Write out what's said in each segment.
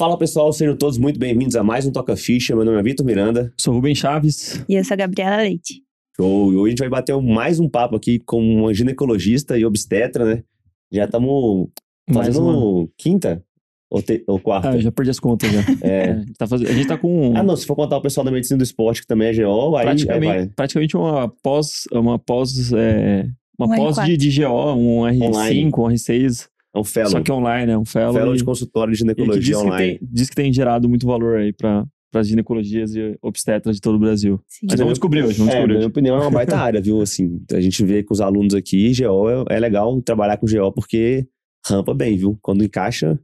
Fala pessoal, sejam todos muito bem-vindos a mais um Toca Ficha. Meu nome é Vitor Miranda. Sou Rubem Chaves. E eu sou a Gabriela Leite. Show! E hoje a gente vai bater mais um papo aqui com uma ginecologista e obstetra, né? Já estamos fazendo uma. quinta ou, te- ou quarta? Ah, eu já perdi as contas já. É. É, a, gente tá fazendo- a gente tá com Ah, não, se for contar o pessoal da medicina do esporte, que também é GO, aí, aí praticamente, vai. praticamente uma pós, uma pós, é, uma Um pós R4. de, de GO, um R5, Online. um R6, É um fellow. só que online, é um fellow. fellow e- de consultório de que ginecologia diz que, online. tem, diz que tem gerado muito valor aí para as ginecologias e obstetras de todo o Brasil. Sim. Mas vamos descobrir hoje, vamos É, na descobrir minha hoje. opinião, é uma baita área, viu? Assim, a gente vê com os alunos aqui, GO é, é legal trabalhar com GO porque rampa bem, viu? Quando encaixa,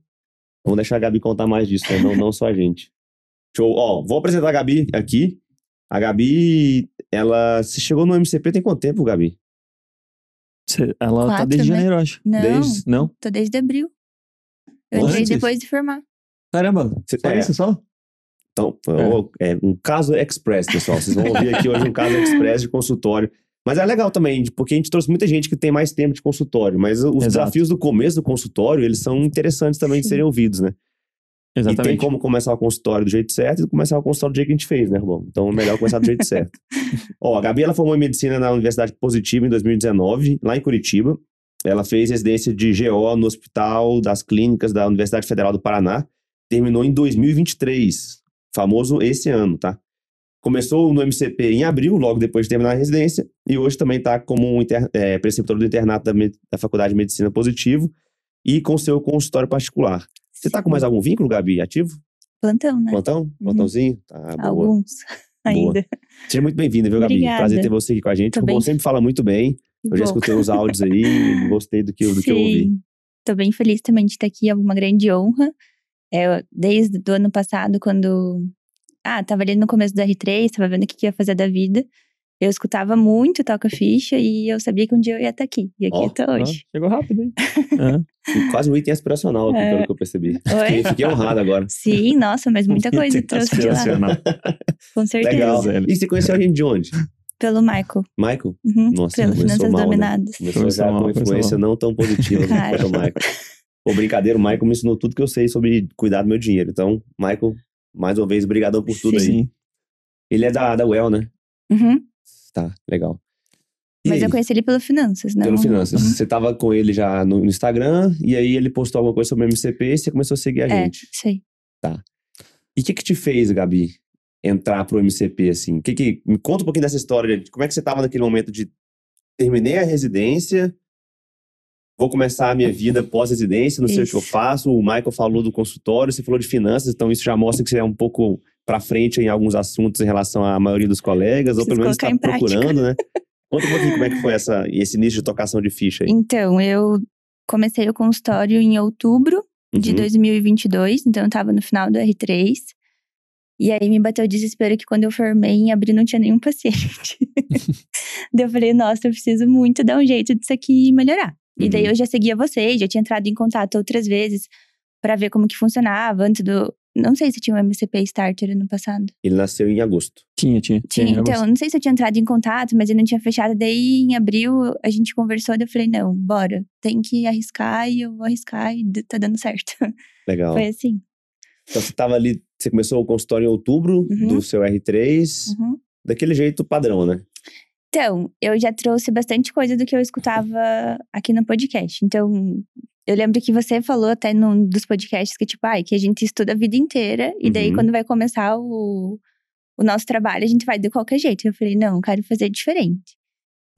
vamos deixar a Gabi contar mais disso, né? não, não só a gente. Show. Ó, vou apresentar a Gabi aqui. A Gabi, ela se chegou no MCP tem quanto tempo, Gabi? Cê- Ela tá Quatro, desde né? janeiro, acho. Não, Desde- Não? tô desde abril. Eu entrei depois de formar. Caramba, Cê- só é. isso só? Então, ó, é um caso express, pessoal. Vocês vão ouvir aqui hoje um caso express de consultório. Mas é legal também, de- porque a gente trouxe muita gente que tem mais tempo de consultório. Mas os Exato. desafios do começo do consultório, eles são interessantes também de Sim. serem ouvidos, né? E tem Exatamente. como começar o consultório do jeito certo e começar o consultório do jeito que a gente fez, né, Rubão? Então é melhor começar do jeito certo. Ó, a Gabi, ela formou em medicina na Universidade Positiva em 2019, lá em Curitiba. Ela fez residência de GO no Hospital das Clínicas da Universidade Federal do Paraná. Terminou em 2023, famoso esse ano, tá? Começou no MCP em abril, logo depois de terminar a residência, e hoje também está como um inter- é, preceptor do internato da, med- da Faculdade de Medicina Positivo e com seu consultório particular. Você tá com mais algum vínculo, Gabi, ativo? Plantão, né? Plantão? Plantãozinho? Tá, boa. Alguns ainda. Seja muito bem-vinda, viu, Gabi? Obrigada. Prazer ter você aqui com a gente. Tô O bem. sempre fala muito bem. Eu já bom. escutei os áudios aí gostei do que, do que eu ouvi. Tô bem feliz também de estar aqui, é uma grande honra. É, desde o ano passado, quando. Ah, tava ali no começo do R3, tava vendo o que que ia fazer da vida. Eu escutava muito Toca Ficha e eu sabia que um dia eu ia estar aqui. E aqui Ah, hoje. chegou rápido, hein? É. Quase um item aspiracional aqui, É. pelo que eu percebi. Fiquei, fiquei honrado agora. Sim, nossa, mas muita coisa trouxe de lá. Aspiracional. Com certeza. Legal. Zélio. E você conheceu a gente de onde? Pelo Michael. Michael? Uhum, Nossa, pelo Finanças mal, né? Dominadas. Começou Começou já mal, com uma começou influência mal. não tão positiva Ai. pelo Michael. Ô, brincadeira, o Michael me ensinou tudo que eu sei sobre cuidar do meu dinheiro. Então, Michael, mais uma vez, brigadão por tudo aí. Sim. Ele é da, da UEL, né? Uhum. Tá, legal. E Mas aí? eu conheci ele pelo Finanças, não? Pelo Finanças. Uhum. Você tava com ele já no, no Instagram, e aí ele postou alguma coisa sobre o MCP e você começou a seguir a É, gente. isso aí. E o que que te fez, Gabi, entrar pro MCP, assim? Que que, me conta um pouquinho dessa história, de como é que você tava naquele momento de terminei a residência, vou começar a minha vida pós-residência, não sei o que eu faço, o Michael falou do consultório, você falou de finanças, então isso já mostra que você é um pouco pra frente em alguns assuntos em relação à maioria dos colegas, ou Preciso pelo menos está procurando, né? Conta um pouquinho como é que foi essa, esse início de tocação de ficha aí. Então, eu comecei o consultório em outubro de Uhum. 2022, então eu tava no final do R3. E aí me bateu o desespero que quando eu formei em abril não tinha nenhum paciente. daí eu falei, nossa, eu preciso muito dar um jeito disso aqui melhorar. E daí Uhum. eu já seguia vocês, já tinha entrado em contato outras vezes pra ver como que funcionava antes do. Não sei se tinha um MCP Starter ano passado. Ele nasceu em agosto. Tinha, tinha. Tinha, tinha então, não sei se eu tinha entrado em contato, mas eu não tinha fechado. Daí, em abril, a gente conversou, daí eu falei, não, bora, tem que arriscar e eu vou arriscar e tá dando certo. Legal. Foi assim. Então você tava ali, você começou o consultório em outubro Uhum. do seu R3, Uhum. daquele jeito padrão, né? Então, eu já trouxe bastante coisa do que eu escutava aqui no podcast. Então, eu lembro que você falou até num dos podcasts que, tipo, ai, que a gente estuda a vida inteira, e daí Uhum. quando vai começar o, o nosso trabalho, a gente vai de qualquer jeito. Eu falei, não, eu quero fazer diferente.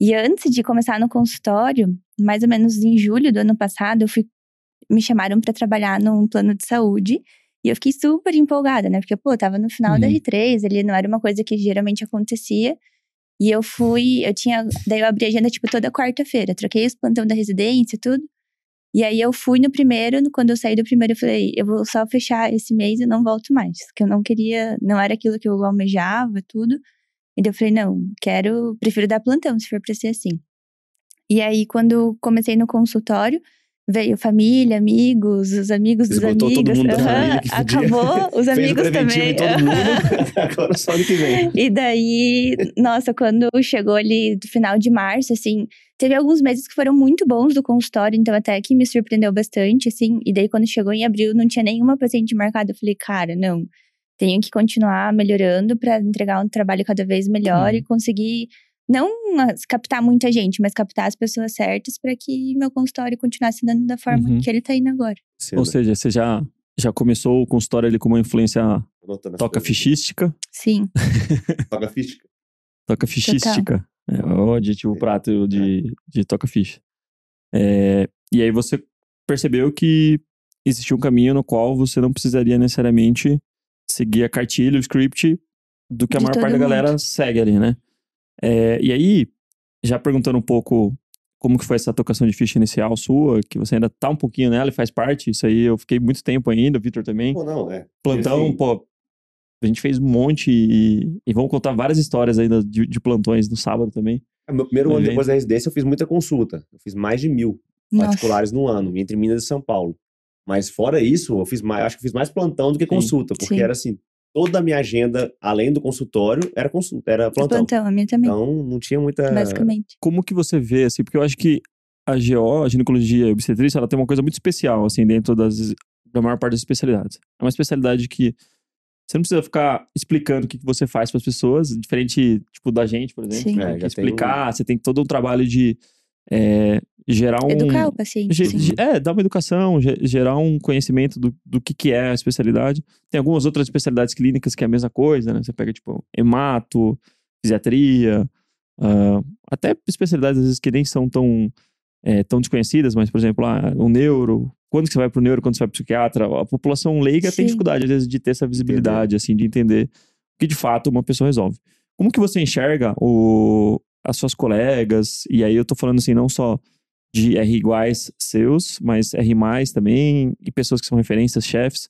E antes de começar no consultório, mais ou menos em julho do ano passado, eu fui, me chamaram para trabalhar num plano de saúde. E eu fiquei super empolgada, né? Porque, pô, tava no final da Uhum. R3, ele não era uma coisa que geralmente acontecia. E eu fui, eu tinha, daí eu abri a agenda, tipo, toda quarta-feira. Troquei os plantão da residência e tudo. E aí eu fui no primeiro, quando eu saí do primeiro, eu falei, eu vou só fechar esse mês e não volto mais. Que eu não queria, não era aquilo que eu almejava, tudo. E daí eu falei, não, quero, prefiro dar plantão, se for pra ser assim. E aí, quando comecei no consultório, Veio família, amigos, os amigos dos Esgotou todo amigos. mundo da aham, família que podia. Acabou, os Fez o amigos também. em todo mundo. Agora só ano que vem. E daí, nossa, quando chegou ali do final de março, assim, teve alguns meses que foram muito bons do consultório, então até que me surpreendeu bastante, assim. E daí, quando chegou em abril, não tinha nenhuma paciente marcada. Eu falei, cara, não, tenho que continuar melhorando para entregar um trabalho cada vez melhor Uhum. e conseguir não captar muita gente, mas captar as pessoas certas para que meu consultório continuasse dando da forma Uhum. que ele tá indo agora. Ou seja, você já, já começou o consultório ali com uma influência toca fichística. Sim, Toca física. Toca fichística. É o adjetivo prato de, de toca ficha. É, e aí você percebeu que existia um caminho no qual você não precisaria necessariamente seguir a cartilha, o script do que a De maior parte da mundo. galera segue ali, né? É, e aí, já perguntando um pouco como que foi essa tocação de ficha inicial sua, que você ainda tá um pouquinho nela e faz parte, isso aí eu fiquei muito tempo ainda, o Vitor também. Pô, não, é. Plantão, Assim, pô, a gente fez um monte e, e vamos contar várias histórias ainda de, de plantões no sábado também. é, Meu primeiro No ano depois da residência, eu fiz muita consulta. Eu fiz mais de mil nossa. particulares no ano, entre Minas e São Paulo. Mas fora isso, eu fiz mais, acho que fiz mais plantão do que Sim, consulta, porque sim. era assim, toda a minha agenda, além do consultório, era consulta, era plantão. Plantão, a minha também, Então, não tinha muita. basicamente. Como que você vê, assim, porque eu acho que a GO, a ginecologia e obstetrícia, ela tem uma coisa muito especial, assim, dentro das, da maior parte das especialidades. É uma especialidade que você não precisa ficar explicando o que, que você faz para as pessoas, diferente, tipo, da gente, por exemplo. Sim. É, que tem um- explicar, você tem todo um trabalho de é, gerar um... Educar o paciente. Ge- É, dar uma educação, ge- gerar um conhecimento do, do que, que é a especialidade. Tem algumas outras especialidades clínicas que é a mesma coisa, né? Você pega, tipo, hemato, fisiatria, ah, até especialidades, às vezes, que nem são tão, é, tão desconhecidas, mas, por exemplo, ah, o neuro, quando que você vai pro neuro, quando você vai pro psiquiatra, a população leiga tem Sim. dificuldade, às vezes, de ter essa visibilidade, assim, de entender o que, de fato, uma pessoa resolve. Como que você enxerga o, as suas colegas, e aí eu tô falando, assim, não só de R iguais seus, mas R mais também, e pessoas que são referências, chefes,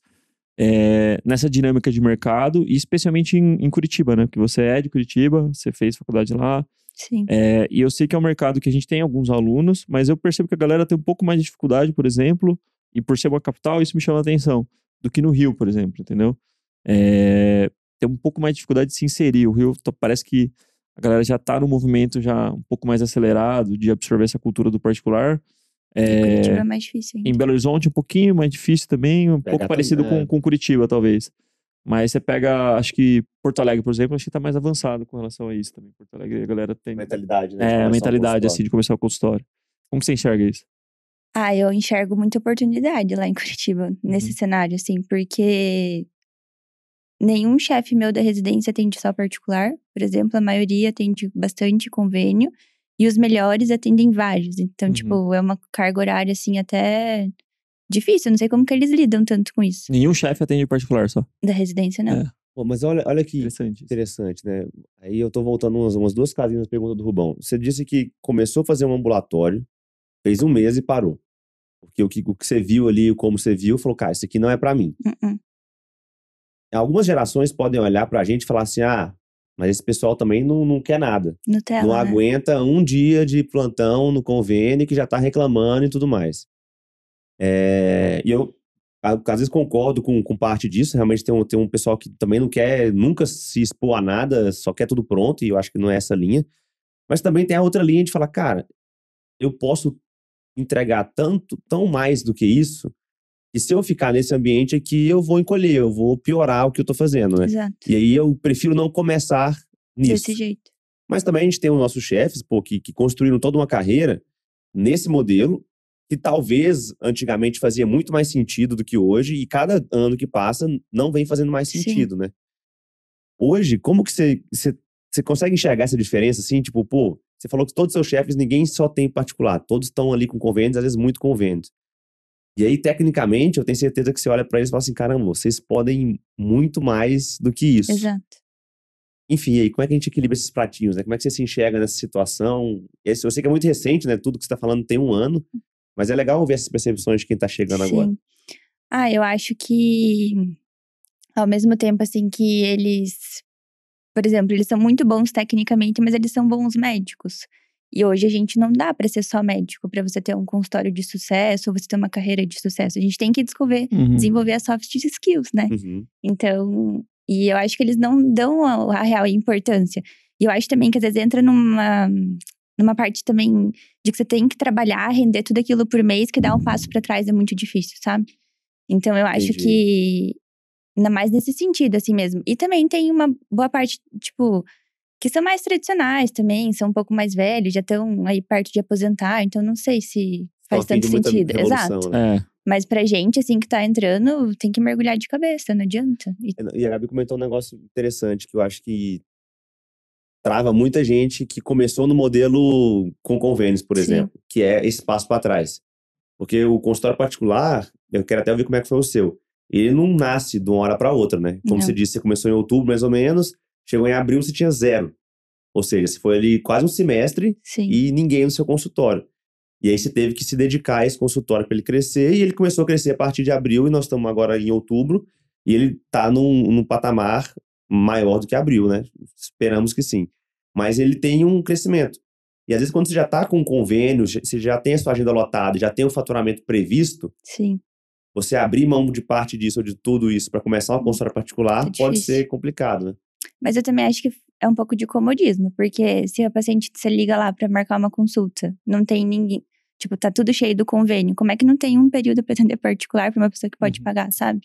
é, nessa dinâmica de mercado, e especialmente em, em Curitiba, né? Porque você é de Curitiba, você fez faculdade lá, Sim. é, e eu sei que é um mercado que a gente tem alguns alunos, mas eu percebo que a galera tem um pouco mais de dificuldade, por exemplo, e por ser uma capital, isso me chama a atenção, do que no Rio, por exemplo, entendeu? É, tem um pouco mais de dificuldade de se inserir. O Rio tá- parece que a galera já tá no movimento já um pouco mais acelerado de absorver essa cultura do particular. Em É, Curitiba é mais difícil ainda. em Belo Horizonte um pouquinho mais difícil também, um Pegar pouco parecido com, é. com Curitiba, talvez. Mas você pega, acho que Porto Alegre, por exemplo, acho que tá mais avançado com relação a isso também. Porto Alegre, a galera tem Mentalidade, né? de é, começar a mentalidade assim de começar o consultório. Como que você enxerga isso? Ah, eu enxergo muita oportunidade lá em Curitiba, Uhum. nesse cenário, assim, porque nenhum chefe meu da residência atende só particular. Por exemplo, a maioria atende bastante convênio e os melhores atendem vários. Então, Uhum. tipo, é uma carga horária, assim, até difícil. Eu não sei como que eles lidam tanto com isso. Nenhum chefe atende particular só. Da residência, não. É. Pô, mas olha, olha que Interessante. interessante, né? Aí eu tô voltando umas, umas duas casinhas na pergunta do Rubão. Você disse que começou a fazer um ambulatório, fez um mês e parou. Porque o que, o que você viu ali, como você viu, falou, cara, isso aqui não é pra mim. Uh-uh. Algumas gerações podem olhar pra gente e falar assim, ah, mas esse pessoal também não, não quer nada. Nutella, não né? aguenta um dia de plantão no convênio que já tá reclamando e tudo mais. É, e eu, a- às vezes, concordo com, com parte disso. Realmente tem um, tem um pessoal que também não quer nunca se expor a nada, só quer tudo pronto, e eu acho que não é essa linha. Mas também tem a outra linha de falar, cara, eu posso entregar tanto, tão mais do que isso, que se eu ficar nesse ambiente aqui, eu vou encolher, eu vou piorar o que eu tô fazendo, né? Exato. E aí eu prefiro não começar nisso. Desse jeito. Mas também a gente tem os nossos chefes, pô, que, que construíram toda uma carreira nesse modelo, que talvez antigamente fazia muito mais sentido do que hoje, e cada ano que passa não vem fazendo mais Sim. sentido, né? Hoje, como que você, você, você consegue enxergar essa diferença, assim? Tipo, pô, você falou que todos os seus chefes, ninguém só tem particular, todos estão ali com convênios, às vezes muito convênios. E aí, tecnicamente, eu tenho certeza que você olha pra eles e fala assim, caramba, vocês podem muito mais do que isso. Exato. Enfim, e aí, como é que a gente equilibra esses pratinhos, né? Como é que você se enxerga nessa situação? Esse, eu sei que é muito recente, né? Tudo que você está falando tem um ano, mas é legal ouvir essas percepções de quem está chegando agora. Sim. Ah, eu acho que ao mesmo tempo assim que eles, por exemplo, eles são muito bons tecnicamente, mas eles são bons médicos. E hoje a gente não dá para ser só médico, para você ter um consultório de sucesso, ou você ter uma carreira de sucesso. A gente tem que desenvolver, Uhum. desenvolver as soft skills, né? Uhum. Então, e eu acho que eles não dão a, a real importância. E eu acho também que às vezes entra numa, numa parte também de que você tem que trabalhar, render tudo aquilo por mês, que dar um passo para trás é muito difícil, sabe? Então eu acho Entendi. que ainda mais nesse sentido, assim mesmo. E também tem uma boa parte, tipo, que são mais tradicionais também, são um pouco mais velhos, já estão aí perto de aposentar, então não sei se faz a fim tanto sentido. Exato. né? É. Mas pra gente, assim, que tá entrando, tem que mergulhar de cabeça, não adianta. E E a Gabi comentou um negócio interessante que eu acho que trava muita gente que começou no modelo com convênios, por Sim. exemplo, que é esse passo para trás. Porque o consultório particular, eu quero até ouvir como é que foi o seu. Ele não nasce de uma hora para outra, né? Como Não. você disse, você começou em outubro, mais ou menos, chegou em abril, você tinha zero. Ou seja, você foi ali quase um semestre sim. e ninguém no seu consultório. E aí você teve que se dedicar a esse consultório para ele crescer, e ele começou a crescer a partir de abril, e nós estamos agora em outubro, e ele está num, num patamar maior do que abril, né? Esperamos que sim. Mas ele tem um crescimento. E às vezes, quando você já está com um convênio, você já tem a sua agenda lotada, já tem o faturamento previsto, Sim. você abrir mão de parte disso ou de tudo isso para começar uma consultório particular É pode ser complicado, né? Mas eu também acho que é um pouco de comodismo, porque se a paciente você liga lá pra marcar uma consulta, não tem ninguém, tipo, tá tudo cheio do convênio, como é que não tem um período pra atender particular pra uma pessoa que pode Uhum. pagar, sabe?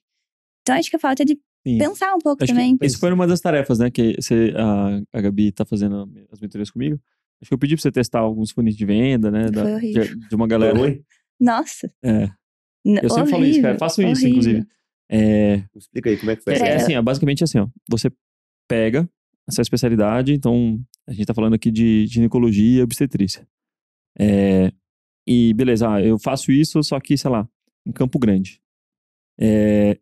Então acho que a falta de Sim. pensar um pouco Acho também. que isso foi uma das tarefas, né? Que você, a, a Gabi tá fazendo as mentorias comigo. Acho que eu pedi pra você testar alguns funis de venda, né? da- Foi horrível. de, de uma galera. Foi ruim? Nossa. É. n- Eu sempre falo isso, cara. horrível, Façam isso, horrível. inclusive. É, Explica aí como é que foi. É, Pra- é assim, ó, basicamente assim, ó. Você pega essa especialidade, então a gente tá falando aqui de ginecologia e obstetrícia. É, e beleza, ah, eu faço isso, só que, sei lá, em Campo Grande. É,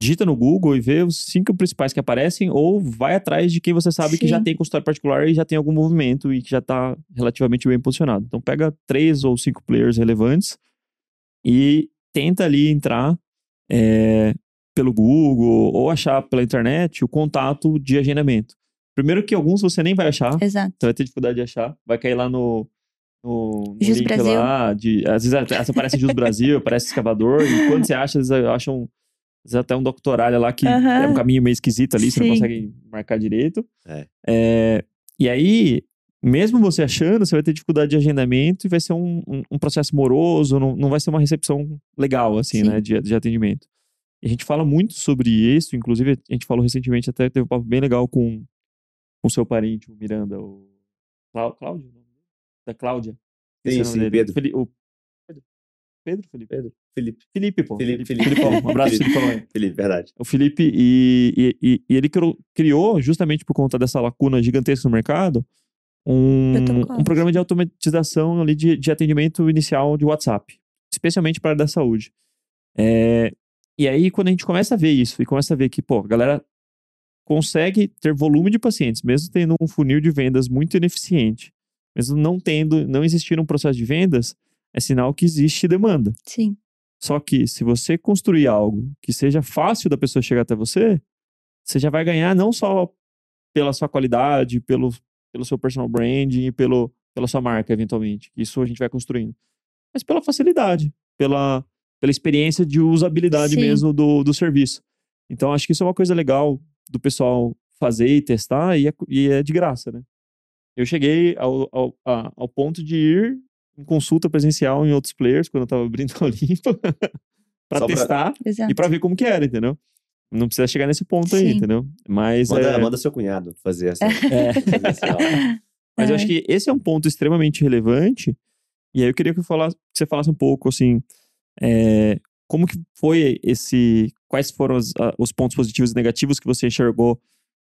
digita no Google e vê os cinco principais que aparecem, ou vai atrás de quem você sabe que já Sim. tem consultório particular e já tem algum movimento e que já tá relativamente bem posicionado. Então pega três ou cinco players relevantes e tenta ali entrar é, pelo Google ou achar pela internet o contato de agendamento. Primeiro que alguns você nem vai achar, Exato. você vai ter dificuldade de achar, vai cair lá no, no, no Jus link Brasil. lá, de, às vezes até- aparece Jus Brasil, aparece escavador, e quando você acha, às vezes acham às vezes até um doctoralho lá que Aham. é um caminho meio esquisito ali, você não Sim. consegue marcar direito. É. É, e aí, mesmo você achando, você vai ter dificuldade de agendamento e vai ser um, um, um processo moroso, não, não vai ser uma recepção legal, assim, Sim. né, de, de atendimento. E a gente fala muito sobre isso, inclusive a gente falou recentemente, até teve um papo bem legal com o seu parente, o Miranda, o Clá- Cláudio, da Cláudia. Sim, sim, dele. Pedro. Feli- o- Pedro? Pedro, Felipe? Pedro, Felipe. Felipe, pô. Felipe, Felipe. Felipe. Um abraço, Felipe. Aí. Felipe, verdade. O Felipe, e, e, e- e ele criou, justamente por conta dessa lacuna gigantesca no mercado, um, um programa de automatização ali de, de atendimento inicial de WhatsApp, especialmente para a área da saúde. É, e aí, quando a gente começa a ver isso, e começa a ver que, pô, a galera consegue ter volume de pacientes, mesmo tendo um funil de vendas muito ineficiente, mesmo não tendo, não existir um processo de vendas, é sinal que existe demanda. Sim. Só que se você construir algo que seja fácil da pessoa chegar até você, você já vai ganhar não só pela sua qualidade, pelo, pelo seu personal branding e pelo, pela sua marca, eventualmente. Isso a gente vai construindo. Mas pela facilidade, pela, pela experiência de usabilidade Sim. mesmo do, do serviço. Então, acho que isso é uma coisa legal do pessoal fazer e testar e é, e é de graça, né? Eu cheguei ao, ao, a- ao ponto de ir em consulta presencial em outros players, quando eu tava abrindo a Olimpa, pra Só pra- testar Exato. e pra ver como que era, entendeu? Não precisa chegar nesse ponto aí, Sim. entendeu? Mas, Manda, é, manda seu cunhado fazer essa. é, fazer essa mas eu É. acho que esse é um ponto extremamente relevante. E aí eu queria que, eu falasse, que você falasse um pouco, assim, é, como que foi esse... Quais foram os, os pontos positivos e negativos que você enxergou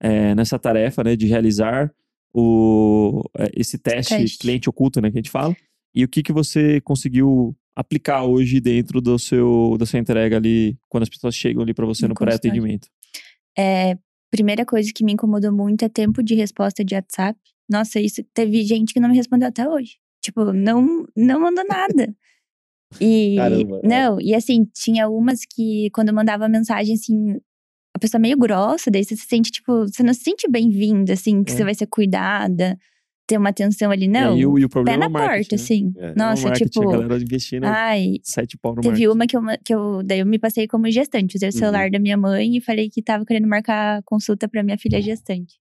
é, nessa tarefa, né? De realizar o, é, esse teste, Teste. cliente oculto, né? Que a gente fala. E o que que você conseguiu aplicar hoje dentro do seu, da sua entrega ali, quando as pessoas chegam ali para você No pré-atendimento? É, primeira coisa que me incomodou muito é tempo de resposta de WhatsApp. Nossa, isso teve gente que não me respondeu até hoje. Tipo, não, não mandou nada. E Caramba, é. não, e assim, tinha umas que quando eu mandava mensagem assim, a pessoa meio grossa, daí você se sente tipo, você não se sente bem-vinda assim, que É. você vai ser cuidada. ter uma atenção ali, não. E, o, e o Pé problema na é porta, né? assim. É. Nossa, É o marketing, tipo. A galera investindo Ai, sete pau no Teve marketing. uma que eu, que eu. Daí eu me passei como gestante. Usei o celular da minha mãe e falei que tava querendo marcar consulta pra minha filha gestante.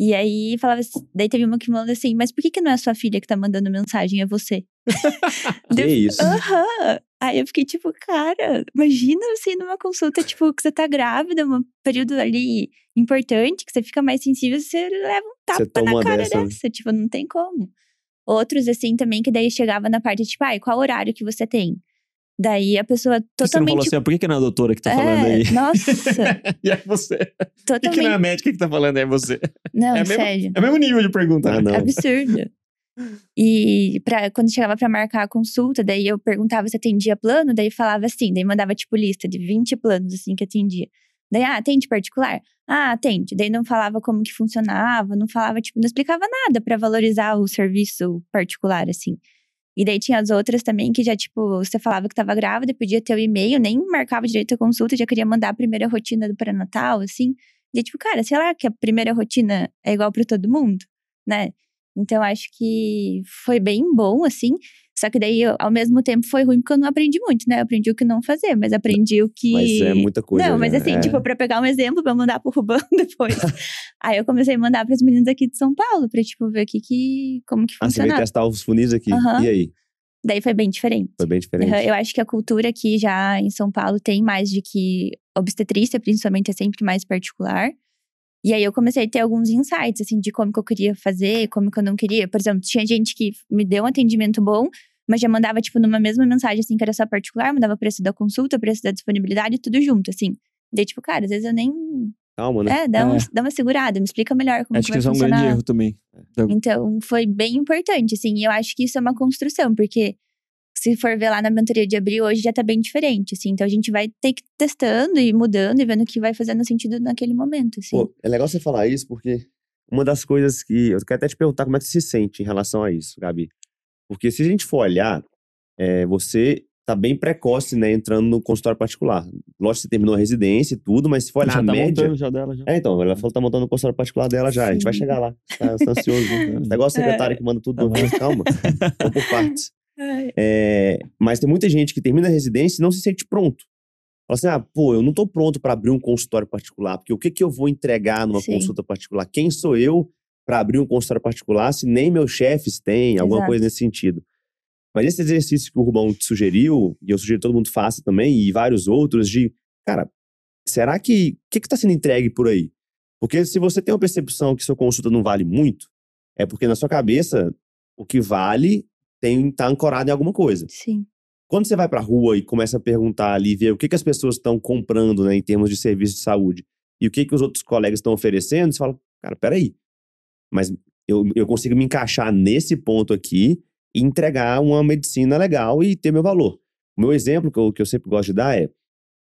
E aí falava assim, daí teve uma que mandou assim, mas por que, que não é sua filha que tá mandando mensagem, é você? Que eu- isso? Aham. Aí eu fiquei tipo, cara, imagina você ir numa consulta, tipo, que você tá grávida, um período ali importante, que você fica mais sensível, você leva um tapa na cara dessa, né? dessa. Tipo, não tem como. Outros, assim, também, que daí chegava na parte, tipo, ai, qual horário que você tem? Daí a pessoa que Você não totalmente. falou assim, ah, por que, que não é a doutora que tá falando É, aí? Nossa, e é você. Por que, que totalmente. não é a médica que tá falando, é você? Não, é mesmo- sério. É o mesmo nível de pergunta, Ah, né? não. Absurdo. E pra, quando chegava pra marcar a consulta, daí eu perguntava se atendia plano, daí falava assim, daí mandava tipo lista de 20 planos assim que atendia. Daí, ah, atende particular? Ah, atende. Daí não falava como que funcionava, não falava, tipo, não explicava nada pra valorizar o serviço particular, assim. E daí tinha as outras também que já, tipo, você falava que tava grávida, podia ter o e-mail, nem marcava direito a consulta, já queria mandar a primeira rotina do pré-natal, assim. E tipo, cara, sei lá que a primeira rotina é igual pra todo mundo, né? Então, acho que foi bem bom, assim. Só que daí, ao mesmo tempo, foi ruim porque eu não aprendi muito, né? Eu aprendi o que não fazer, mas aprendi o que. Mas é muita coisa. Não, mas já, assim, é. tipo, pra pegar um exemplo, pra mandar pro Rubão depois. Aí eu comecei a mandar pras meninas aqui de São Paulo, pra, tipo, ver o que, que, como que Ah, você veio testar os funis aqui. Aham. E aí? Daí foi bem diferente. Foi bem diferente. Eu acho que a cultura aqui já em São Paulo tem mais de que obstetrícia, principalmente, é sempre mais particular. E aí eu comecei a ter alguns insights, assim, de como que eu queria fazer, como que eu não queria. Por exemplo, tinha gente que me deu um atendimento bom, mas já mandava, tipo, numa mesma mensagem, assim, que era só particular, mandava preço da consulta, preço da disponibilidade, tudo junto, assim. Daí, tipo, cara, às vezes eu nem. Calma, né? É, dá, um- É. dá uma segurada, me explica melhor como Acho que que vai isso é um funcionar. grande erro também. Então, foi bem importante, assim. E eu acho que isso é uma construção, porque se for ver lá na mentoria de abril, hoje já tá bem diferente, assim. Então, a gente vai ter que ir testando e mudando e vendo o que vai fazendo sentido naquele momento, assim. Pô, é legal você falar isso, porque uma das coisas que. Eu quero até te perguntar como é que você se sente em relação a isso, Gabi. Porque se a gente for olhar, é, você tá bem precoce, né, entrando no consultório particular. Lógico que você terminou a residência e tudo, mas se for olhar já a tá média. montando já dela já. É, então, ela falou que tá montando o consultório particular dela já. A gente vai Sim. chegar lá. Tá, tá ansioso. Né? Tá igual a secretária que manda tudo. Calma. Vamos por partes. É, mas tem muita gente que termina a residência e não se sente pronto. Fala assim, ah, pô, eu não tô pronto para abrir um consultório particular, porque o que que eu vou entregar numa Sim. consulta particular? Quem sou eu para abrir um consultório particular se nem meus chefes têm, alguma Exato. coisa nesse sentido? Mas esse exercício que o Rubão te sugeriu, e eu sugiro que todo mundo faça também, e vários outros, de, cara, será que, o que que tá sendo entregue por aí? Porque se você tem uma percepção que sua consulta não vale muito, é porque na sua cabeça, o que vale tem tá ancorado em alguma coisa. Sim. Quando você vai pra rua e começa a perguntar ali, ver o que, que as pessoas estão comprando, né, em termos de serviço de saúde, e o que, que os outros colegas estão oferecendo, você fala, cara, peraí, mas eu, eu consigo me encaixar nesse ponto aqui e entregar uma medicina legal e ter meu valor. O meu exemplo que eu, que eu sempre gosto de dar é,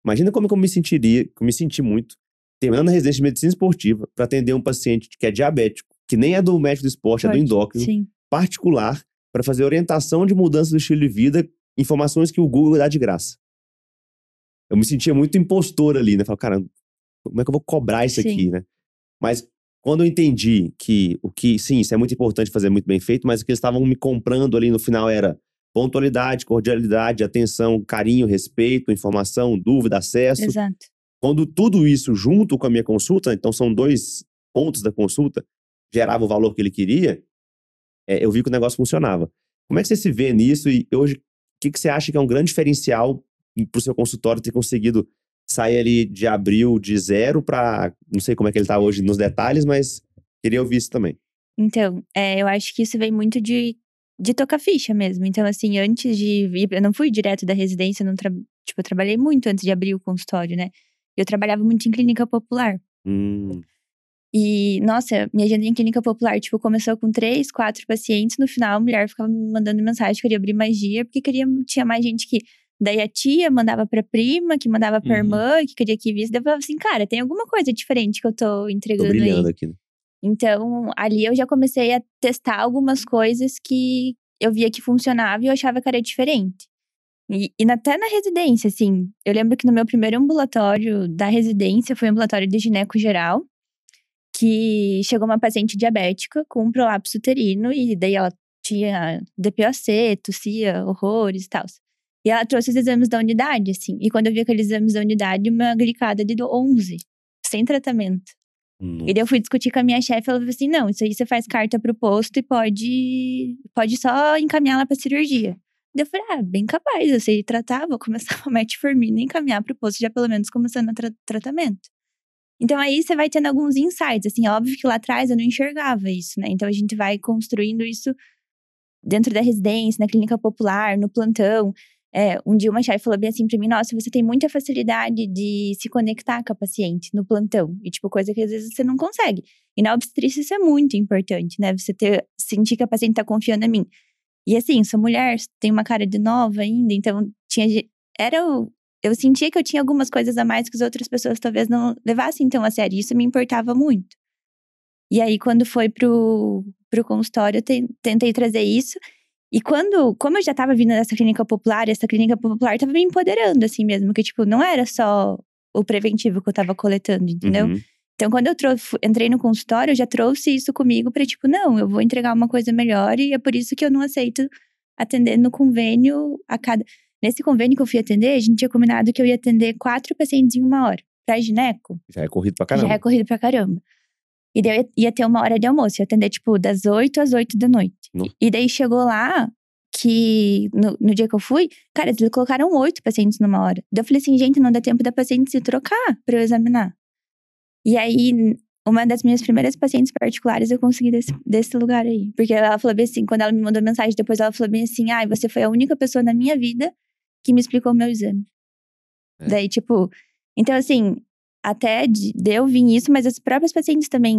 imagina como eu me sentiria, que eu me senti muito, terminando a residência de medicina esportiva, para atender um paciente que é diabético, que nem é do médico do esporte, é do endócrino, Sim. particular para fazer orientação de mudança do estilo de vida, informações que o Google dá de graça. Eu me sentia muito impostor ali, né? Falei, cara, como é que eu vou cobrar isso Sim. aqui, né? Mas quando eu entendi que o que, sim, isso é muito importante fazer muito bem feito, mas o que eles estavam me comprando ali no final era pontualidade, cordialidade, atenção, carinho, respeito, informação, dúvida, acesso. Exato. Quando tudo isso junto com a minha consulta, então são dois pontos da consulta, gerava o valor que ele queria, é, eu vi que o negócio funcionava. Como é que você se vê nisso e hoje, o que, que você acha que é um grande diferencial para o seu consultório ter conseguido sair ali de abril de zero para, não sei como é que ele está hoje nos detalhes, mas queria ouvir isso também. Então, é, eu acho que isso vem muito de, de tocar ficha mesmo. Então, assim, antes de ir, eu não fui direto da residência, não tra- tipo, eu trabalhei muito antes de abrir o consultório, né? Eu trabalhava muito em clínica popular. Hum, E, nossa, minha agenda em clínica popular, tipo, começou com três, quatro pacientes. No final, a mulher ficava me mandando mensagem que queria abrir mais dia, porque queria, tinha mais gente que. Daí a tia mandava pra prima, que mandava pra Uhum. irmã, que queria que visse. Daí eu falava assim, cara, tem alguma coisa diferente que eu tô tô entregando aí. brilhando aqui. né? Então, ali eu já comecei a testar algumas coisas que eu via que funcionava e eu achava que era diferente. E, e até na residência, assim, eu lembro que no meu primeiro ambulatório da residência foi um ambulatório de gineco geral, que chegou uma paciente diabética com um prolapso uterino e daí ela tinha DPOC, tossia, horrores e tal. E ela trouxe os exames da unidade, assim. E quando eu vi aqueles exames da unidade, uma glicada de 11, sem tratamento. Hum. E daí eu fui discutir com a minha chefe, ela falou assim: não, isso aí você faz carta pro posto e pode, pode só encaminhar ela pra cirurgia. Daí eu falei, ah, bem capaz, eu sei tratar, vou começar com a metformina e encaminhar pro posto, já pelo menos começando o tra tratamento. Então aí você vai tendo alguns insights, assim, óbvio que lá atrás eu não enxergava isso, né? Então a gente vai construindo isso dentro da residência, na clínica popular, no plantão. É, um dia uma chefe falou bem assim pra mim, nossa, você tem muita facilidade de se conectar com a paciente no plantão. E, tipo, coisa que às vezes você não consegue. E na obstetrícia isso é muito importante, né? Você ter, sentir que a paciente tá confiando em mim. E assim, sou mulher, tenho uma cara de nova ainda, então tinha. Era. Eu sentia que eu tinha algumas coisas a mais que as outras pessoas talvez não levassem tão a sério. Isso me importava muito. E aí, quando foi pro, pro consultório, eu te, tentei trazer isso. E quando, como eu já tava vindo dessa clínica popular, essa clínica popular tava me empoderando, assim mesmo, que, tipo, não era só o preventivo que eu tava coletando, entendeu? Uhum. Então, quando eu entrei no consultório, eu já trouxe isso comigo pra, tipo, não, eu vou entregar uma coisa melhor e é por isso que eu não aceito atender no convênio a cada. Nesse convênio que eu fui atender, a gente tinha combinado que eu ia atender quatro pacientes em uma hora. Pra gineco, Já é corrido pra caramba. já é corrido pra caramba. E daí eu ia- ter uma hora de almoço, ia atender, tipo, das 8 às 8 da noite. No- E daí chegou lá que, no, no dia que eu fui, cara, eles colocaram oito pacientes numa hora. Daí eu falei assim, gente, não dá tempo da paciente se trocar pra eu examinar. E aí, uma das minhas primeiras pacientes particulares eu consegui desse, desse lugar aí. Porque ela falou bem assim, quando ela me mandou mensagem depois, ela falou bem assim, ai, você foi a única pessoa na minha vida que me explicou o meu exame. É. Daí, tipo, então assim, até de, de eu vir isso, mas as próprias pacientes também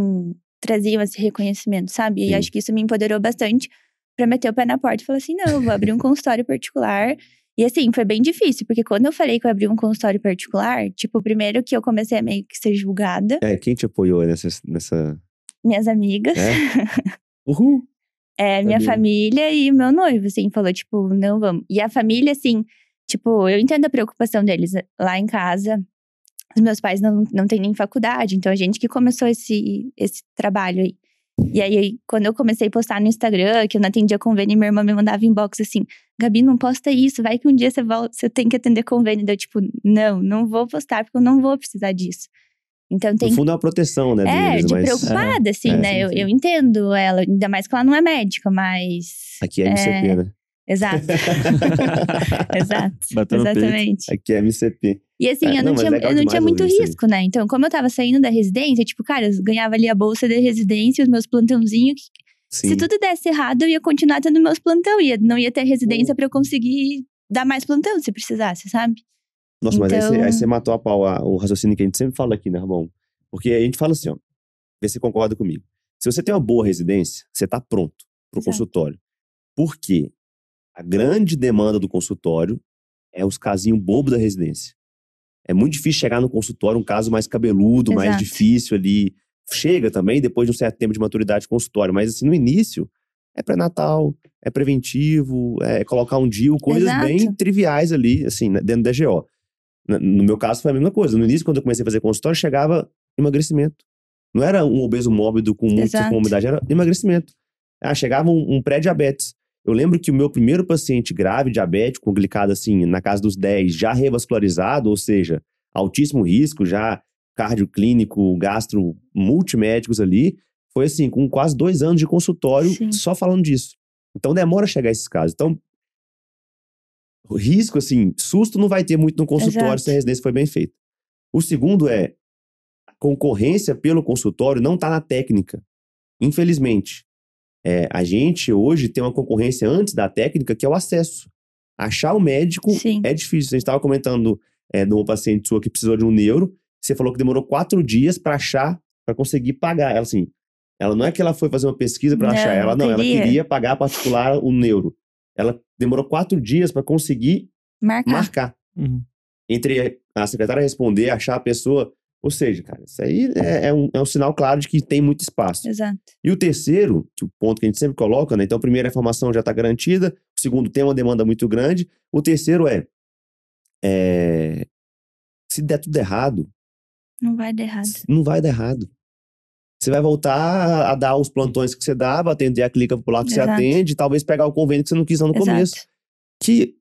traziam esse reconhecimento, sabe? E Sim. acho que isso me empoderou bastante pra meter o pé na porta e falar assim: não, eu vou abrir um consultório particular. E assim, foi bem difícil, porque quando eu falei que eu abri um consultório particular, tipo, primeiro que eu comecei a meio que ser julgada, É, quem te apoiou nessa. nessa... minhas amigas, É? Uhul! é, minha Família. família e meu noivo, assim, falou, tipo, não vamos. E a família, assim, tipo, eu entendo a preocupação deles lá em casa. Os meus pais não, não têm nem faculdade, então a gente que começou esse, esse trabalho aí. E aí, quando eu comecei a postar no Instagram, que eu não atendia convênio, minha irmã me mandava inbox assim: Gabi, não posta isso, vai que um dia você volta, você tem que atender convênio. Daí eu, tipo, não, não vou postar, porque eu não vou precisar disso. Então tem No fundo é uma proteção, né? é, deles, de mas preocupada, assim, é, né? sim, eu, sim. eu entendo ela, ainda mais que ela não é médica, mas. Aqui é MCP, né? Exato, exato. Bateu exatamente. Aqui é MCP. E assim, É, eu não, não, tinha, eu não tinha muito risco, né? Então, como eu tava saindo da residência, tipo, cara, eu ganhava ali a bolsa de residência, os meus plantãozinhos. Sim. Se tudo desse errado, eu ia continuar tendo meus plantão. Ia, não ia ter residência pra eu conseguir dar mais plantão se precisasse, sabe? Nossa, mas aí você, Então- aí você matou a pau a- o raciocínio que a gente sempre fala aqui, né, Ramon? Porque a gente fala assim, ó. Vê se você concorda comigo. Se você tem uma boa residência, você tá pronto pro Exato. consultório. Por quê? A grande demanda do consultório é os casinhos bobo da residência. É muito difícil chegar no consultório um caso mais cabeludo, mais Exato. difícil ali. Chega também depois de um certo tempo de maturidade de consultório, mas assim, no início é pré-natal, é preventivo, é colocar um DIU, coisas Exato. bem triviais ali, assim, né, dentro da GO. No meu caso foi a mesma coisa. No início, quando eu comecei a fazer consultório, chegava emagrecimento. Não era um obeso mórbido com muita comorbidade, era emagrecimento. Ah, chegava um, um pré-diabetes. Eu lembro que o meu primeiro paciente grave diabético, com glicado assim, na casa dos 10, já revascularizado, ou seja, altíssimo risco, já cardio clínico, gastro, multimédicos ali, foi assim, com quase dois anos de consultório Sim. só falando disso. Então demora a chegar a esses casos. Então, o risco, assim, susto não vai ter muito no consultório Exato. se a residência foi bem feita. O segundo é, a concorrência pelo consultório não está na técnica. Infelizmente. É, a gente hoje tem uma concorrência antes da técnica, que é o acesso. Achar o médico Sim. é difícil. A gente estava comentando é, de uma paciente sua que precisou de um neuro. Você falou que demorou quatro dias para achar, para conseguir pagar. Ela, assim, ela não é que ela foi fazer uma pesquisa para Não, achar. Ela não, ela queria. queria pagar particular o neuro. Ela demorou quatro dias para conseguir Marcar. marcar. Uhum. Entre a secretária responder, achar a pessoa. Ou seja, cara, isso aí é, é um, é um sinal claro de que tem muito espaço. Exato. E o terceiro, que o ponto que a gente sempre coloca, né? Então, primeiro, a informação já está garantida. O segundo, tem uma demanda muito grande. O terceiro é, é, se der tudo errado, Não vai dar errado. não vai dar errado. você vai voltar a dar os plantões que você dava, atender a clínica popular que Exato. você atende, talvez pegar o convênio que você não quis lá no Exato. começo. Que,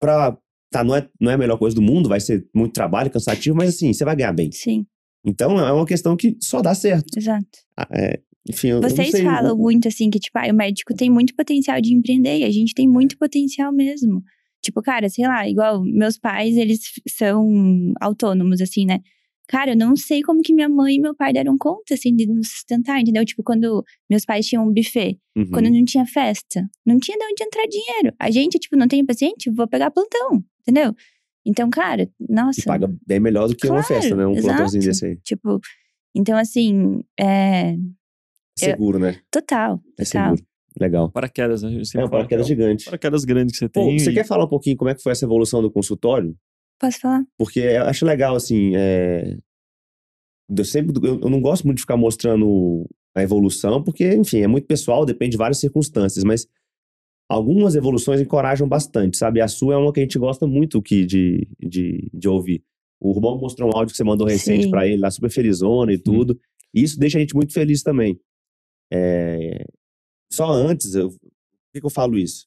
pra, tá, não é, não é a melhor coisa do mundo, vai ser muito trabalho, cansativo, mas assim, você vai ganhar bem. Sim, Então é uma questão que só dá certo. exato. Ah, é, enfim, eu, eu Vocês sei. falam muito assim que, tipo, ah, o médico tem muito potencial de empreender e a gente tem muito potencial mesmo. Tipo, cara, sei lá, igual meus pais, eles são autônomos, assim, né? Cara, eu não sei como que minha mãe e meu pai deram conta, assim, de nos sustentar, entendeu? Tipo, quando meus pais tinham um buffet, Uhum. quando não tinha festa, não tinha de onde entrar dinheiro. A gente, tipo, não tem paciente, vou pegar plantão, entendeu? Então, cara, nossa. E paga bem melhor do que uma Claro, festa, né? Um exato. plantãozinho desse aí. Tipo, então, assim, é. Seguro, né? Total, É total. seguro. Legal. Paraquedas, né? Eu sempre É um paraquedas que é gigante. Paraquedas grande que você Pô, tem. você e- quer falar um pouquinho como é que foi essa evolução do consultório? Posso falar? Porque eu acho legal, assim, é... eu sempre, eu, eu não gosto muito de ficar mostrando a evolução, porque, enfim, é muito pessoal, depende de várias circunstâncias, mas algumas evoluções encorajam bastante, sabe? A sua é uma que a gente gosta muito que, de, de, de ouvir. O Rubão mostrou um áudio que você mandou recente pra ele, lá super felizona e tudo, e isso deixa a gente muito feliz também. É, Só antes, eu... por que, que eu falo isso?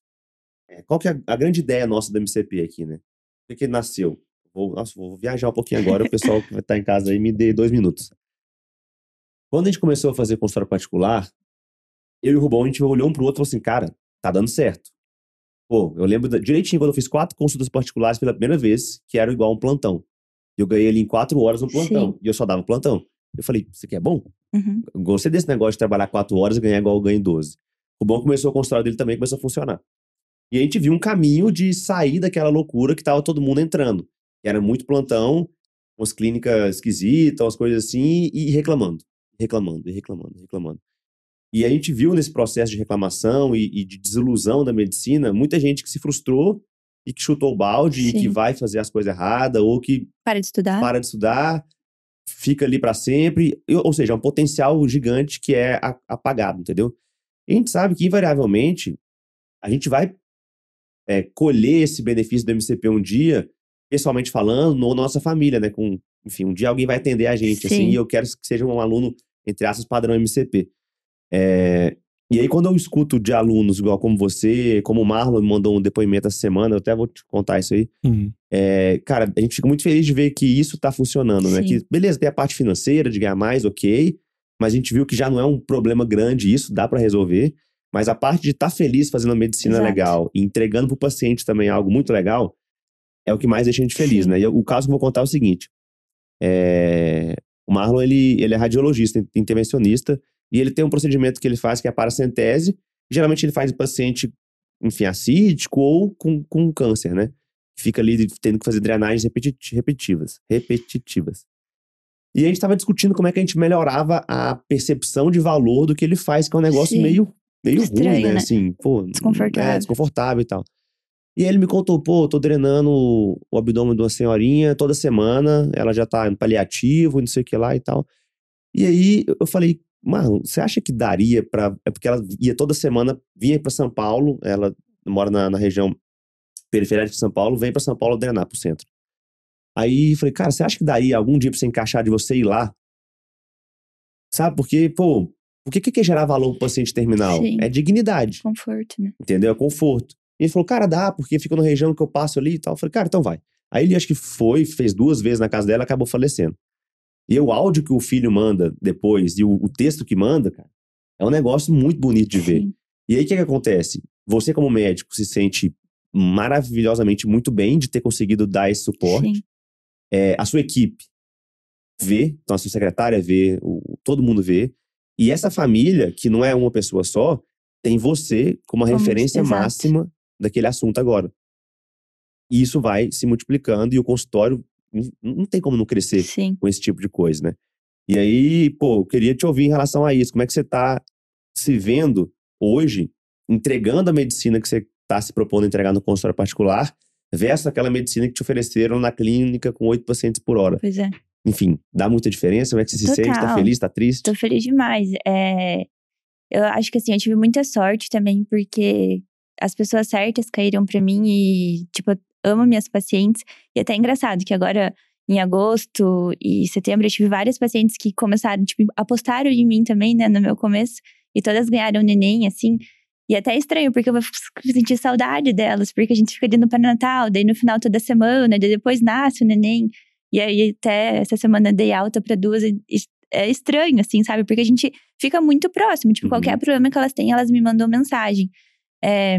É, Qual que é a, a grande ideia nossa do MCP aqui, né? Por que, que ele nasceu? Vou, nossa, vou viajar um pouquinho agora, o pessoal que vai estar em casa aí me dê dois minutos. Quando a gente começou a fazer consultório particular, eu e o Rubão, a gente olhou um pro outro e falou assim, cara, tá dando certo. Pô, eu lembro da- direitinho quando eu fiz quatro consultas particulares pela primeira vez, que era igual a um plantão. Eu ganhei ali em quatro horas um plantão, Sim. e eu só dava plantão. Eu falei, isso aqui é bom? Uhum. Gostei desse negócio de trabalhar quatro horas e ganhar igual eu ganho em 12. O bom começou a consultório dele também começou a funcionar. E a gente viu um caminho de sair daquela loucura que tava todo mundo entrando. Que era muito plantão, umas clínicas esquisitas, umas coisas assim, e reclamando. Reclamando, e reclamando, e reclamando. E a gente viu nesse processo de reclamação e, e de desilusão da medicina, muita gente que se frustrou e que chutou o balde e que Sim. vai fazer as coisas erradas, ou que Para de estudar. para de estudar, fica ali para sempre, ou seja, é um potencial gigante que é apagado, entendeu? E a gente sabe que, invariavelmente, a gente vai é, colher esse benefício do MCP um dia, pessoalmente falando, na nossa família, né? Com, enfim, um dia alguém vai atender a gente, assim, Sim. e eu quero que seja um aluno, entre aspas, padrão MCP. É, e aí, quando eu escuto de alunos, igual como você, como o Marlon me mandou um depoimento essa semana, eu até vou te contar isso aí, Uhum. é, cara, a gente fica muito feliz de ver que isso tá funcionando, né? Sim. Que, beleza, tem a parte financeira de ganhar mais, ok, mas a gente viu que já não é um problema grande isso, dá pra resolver. Mas a parte de estar feliz fazendo a medicina Exato. legal e entregando pro paciente também algo muito legal, é o que mais deixa a gente feliz, Sim. né? E o caso que eu vou contar é o seguinte: é, o Marlon, ele, ele é radiologista, intervencionista, e ele tem um procedimento que ele faz que é a paracentese. Geralmente ele faz em paciente, enfim, acídico ou com, com câncer, né? Fica ali tendo que fazer drenagens repeti- repetitivas. Repetitivas. E a gente estava discutindo como é que a gente melhorava a percepção de valor do que ele faz, que é um negócio Sim. meio, meio ruim, Estranho, né? né? Assim, pô, Desconfortável. É, desconfortável e tal. E aí ele me contou, pô, eu tô drenando o abdômen de uma senhorinha toda semana, ela já tá no paliativo, não sei o que lá e tal. E aí eu falei, Marlon, você acha que daria pra. É porque ela ia toda semana, vinha pra São Paulo, ela mora na, na região periférica de São Paulo, vem pra São Paulo drenar pro centro. Aí falei, cara, você acha que daria algum dia pra você encaixar de você ir lá? Sabe? Porque, pô, o que, que quer gerar valor pro paciente terminal? Sim. É dignidade Conforto, né? entendeu? É conforto. E ele falou, cara, dá, porque fica na região que eu passo ali e tal. Eu falei, cara, então vai. Aí ele acho que foi, fez duas vezes na casa dela, acabou falecendo. E o áudio que o filho manda depois e o, o texto que manda, cara, é um negócio muito bonito de ver. Sim. E aí o que, que acontece? Você, como médico, se sente maravilhosamente muito bem de ter conseguido dar esse suporte. É, a sua equipe vê, então a sua secretária vê, o- todo mundo vê. E essa família, que não é uma pessoa só, tem você como a Como- referência exato. máxima daquele assunto agora. E isso vai se multiplicando e o consultório não, tem como não crescer Sim. com esse tipo de coisa, né? E aí, pô, eu queria te ouvir em relação a isso. Como é que você tá se vendo hoje entregando a medicina que você tá se propondo entregar no consultório particular versus aquela medicina que te ofereceram na clínica com oito pacientes por hora? Pois é. Enfim, dá muita diferença? Como é que você se sente? Tá Total. feliz? Tá triste? Tô feliz demais. É, eu acho que assim, eu tive muita sorte também, porque as pessoas certas caíram pra mim e, tipo, amo minhas pacientes. E até é engraçado que agora em agosto e setembro, eu tive várias pacientes que começaram, tipo, apostaram em mim também, né, no meu começo. E todas ganharam neném, assim. E é até estranho, porque eu vou sentir saudade delas, porque a gente fica ali no pré-natal, daí no final toda semana, daí depois nasce o neném. E aí até essa semana dei alta para duas. É estranho, assim, sabe? Porque a gente fica muito próximo. Tipo, uhum. qualquer problema que elas têm, elas me mandam mensagem. É,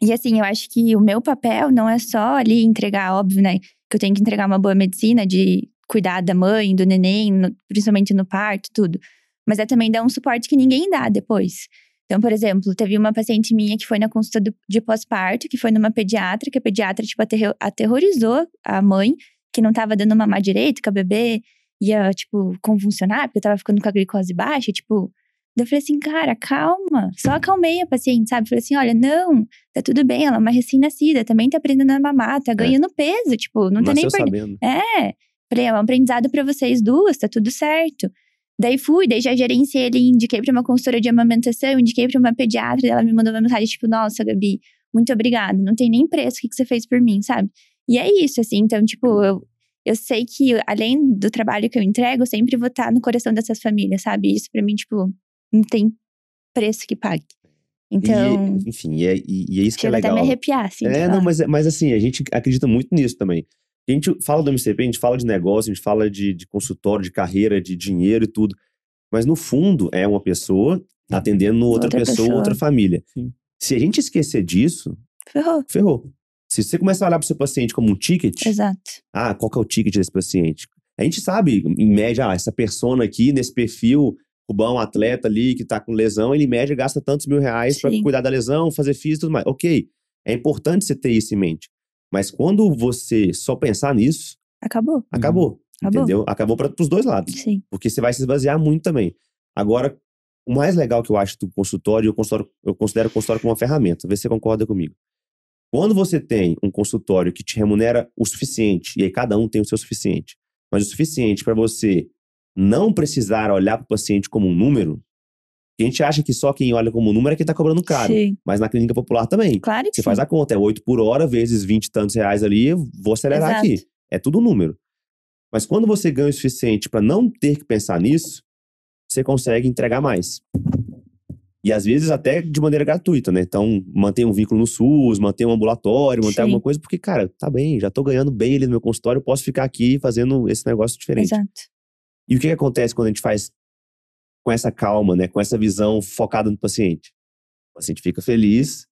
e assim, eu acho que o meu papel não é só ali entregar, óbvio, né? Que eu tenho que entregar uma boa medicina de cuidar da mãe, do neném, no, principalmente no parto, tudo. Mas é também dar um suporte que ninguém dá depois. Então, por exemplo, teve uma paciente minha que foi na consulta do, de pós-parto, que foi numa pediatra, que a pediatra, tipo, aterrorizou a mãe, que não tava dando mamar direito, que a bebê ia, tipo, convulsionar, porque tava ficando com a glicose baixa, tipo. Eu falei assim, cara, calma. Só acalmei a paciente, sabe? Falei assim, olha, não, tá tudo bem, ela é uma recém-nascida, também tá aprendendo a mamar, tá é. ganhando é. peso, tipo, não tá nem perdendo. É. Falei, é um aprendizado para vocês duas, tá tudo certo. Daí fui, daí já gerenciei ele, indiquei pra uma consultora de amamentação, indiquei pra uma pediatra, ela me mandou uma mensagem, tipo, nossa, Gabi, muito obrigada, não tem nem preço, o que, que você fez por mim, sabe? E é isso, assim, então, tipo, eu, eu sei que além do trabalho que eu entrego, eu sempre vou estar no coração dessas famílias, sabe? Isso para mim, tipo, não tem preço que pague. Então. E, enfim, e é, e é isso que é legal. até me arrepiar, assim. É, não, mas, mas assim, a gente acredita muito nisso também. A gente fala do MCP, a gente fala de negócio, a gente fala de, de consultório, de carreira, de dinheiro e tudo. Mas no fundo, é uma pessoa atendendo outra, outra pessoa, pessoa, outra família. Sim. Se a gente esquecer disso, ferrou. Ferrou. Se você começar a olhar para o seu paciente como um ticket, Exato. ah, qual que é o ticket desse paciente? A gente sabe, em média, ah, essa persona aqui, nesse perfil, Rubão, atleta ali que tá com lesão, ele em média gasta tantos mil reais para cuidar da lesão, fazer físico e tudo mais. Ok, é importante você ter isso em mente. Mas quando você só pensar nisso. Acabou. Acabou. Acabou. Entendeu? Acabou para os dois lados. Sim. Porque você vai se esvaziar muito também. Agora, o mais legal que eu acho do consultório, eu, consultório, eu considero o consultório como uma ferramenta. Vê se você concorda comigo. Quando você tem um consultório que te remunera o suficiente, e aí cada um tem o seu suficiente, mas o suficiente para você não precisar olhar para o paciente como um número, a gente acha que só quem olha como um número é quem está cobrando caro. Sim. Mas na clínica popular também. Claro que Você sim. faz a conta, é 8 por hora vezes 20 e tantos reais ali, vou acelerar Exato. aqui. É tudo número. Mas quando você ganha o suficiente para não ter que pensar nisso, você consegue entregar mais. E às vezes até de maneira gratuita, né? Então, manter um vínculo no SUS, manter um ambulatório, manter Sim. alguma coisa, porque, cara, tá bem, já tô ganhando bem ali no meu consultório, posso ficar aqui fazendo esse negócio diferente. Exato. E o que, que acontece quando a gente faz com essa calma, né? Com essa visão focada no paciente? O paciente fica feliz,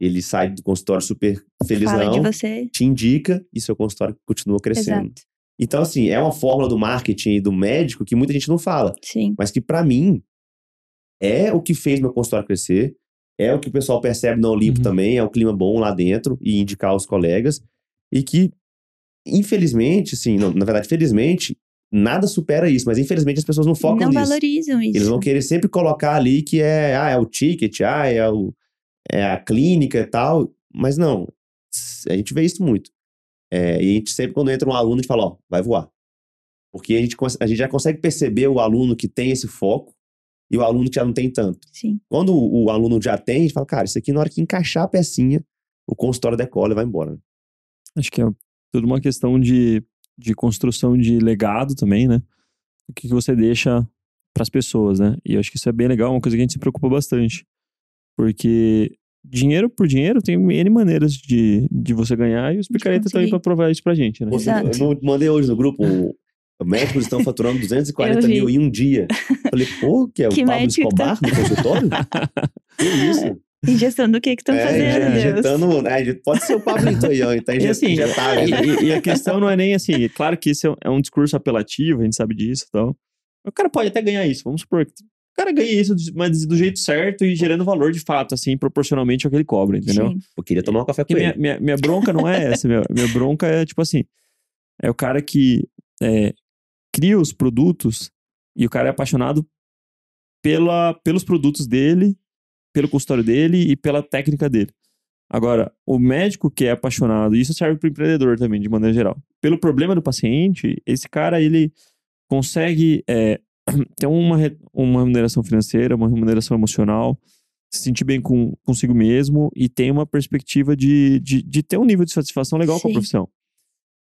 ele sai do consultório super felizão, Fala você. te indica e seu consultório continua crescendo. Exato. Então, assim, é uma fórmula do marketing e do médico que muita gente não fala. Sim. Mas que, para mim, é o que fez meu consultório crescer, é o que o pessoal percebe no Olimpo uhum. também, é o clima bom lá dentro e indicar os colegas. E que, infelizmente, assim, não, na verdade, felizmente, nada supera isso, mas infelizmente as pessoas não focam não nisso. Não valorizam isso. Eles vão querer sempre colocar ali que é, ah, é o ticket, ah, é, o, é a clínica e tal, mas não, a gente vê isso muito. É, e a gente sempre, quando entra um aluno, a gente fala, ó, vai voar. Porque a gente, a gente já consegue perceber o aluno que tem esse foco e o aluno que já não tem tanto. Sim. Quando o, o aluno já tem, a gente fala, cara, isso aqui na hora que encaixar a pecinha, o consultório decola e vai embora. Acho que é tudo uma questão de, de construção de legado também, né? O que, que você deixa para as pessoas, né? E eu acho que isso é bem legal, uma coisa que a gente se preocupa bastante. Porque dinheiro por dinheiro tem N maneiras de, de você ganhar e os picaretas estão aí para provar isso pra gente, né? Exato. Eu mandei hoje no grupo médicos estão faturando 240 mil em um dia. Falei, pô, que é o que Pablo Escobar tá... no consultório? que isso? Injeção do que que estão é, fazendo, injetando, né, Pode ser o Pablo aí, ó. Tá assim, injetado. E, e, a questão não é nem assim, claro que isso é um é discurso apelativo, a gente sabe disso e então. tal. O cara pode até ganhar isso, vamos supor que o cara ganha isso, mas do jeito certo e gerando valor de fato, assim, proporcionalmente ao que ele cobra, entendeu? Sim. Eu queria tomar um café com minha, ele. Minha, minha bronca não é essa, minha, minha bronca é tipo assim, é o cara que é, cria os produtos e o cara é apaixonado pela, pelos produtos dele, pelo consultório dele e pela técnica dele. Agora, o médico que é apaixonado, isso serve para o empreendedor também, de maneira geral. Pelo problema do paciente, esse cara, ele consegue é, ter uma, uma remuneração financeira, uma remuneração emocional, se sentir bem com, consigo mesmo e tem uma perspectiva de, de, de ter um nível de satisfação legal Sim. com a profissão.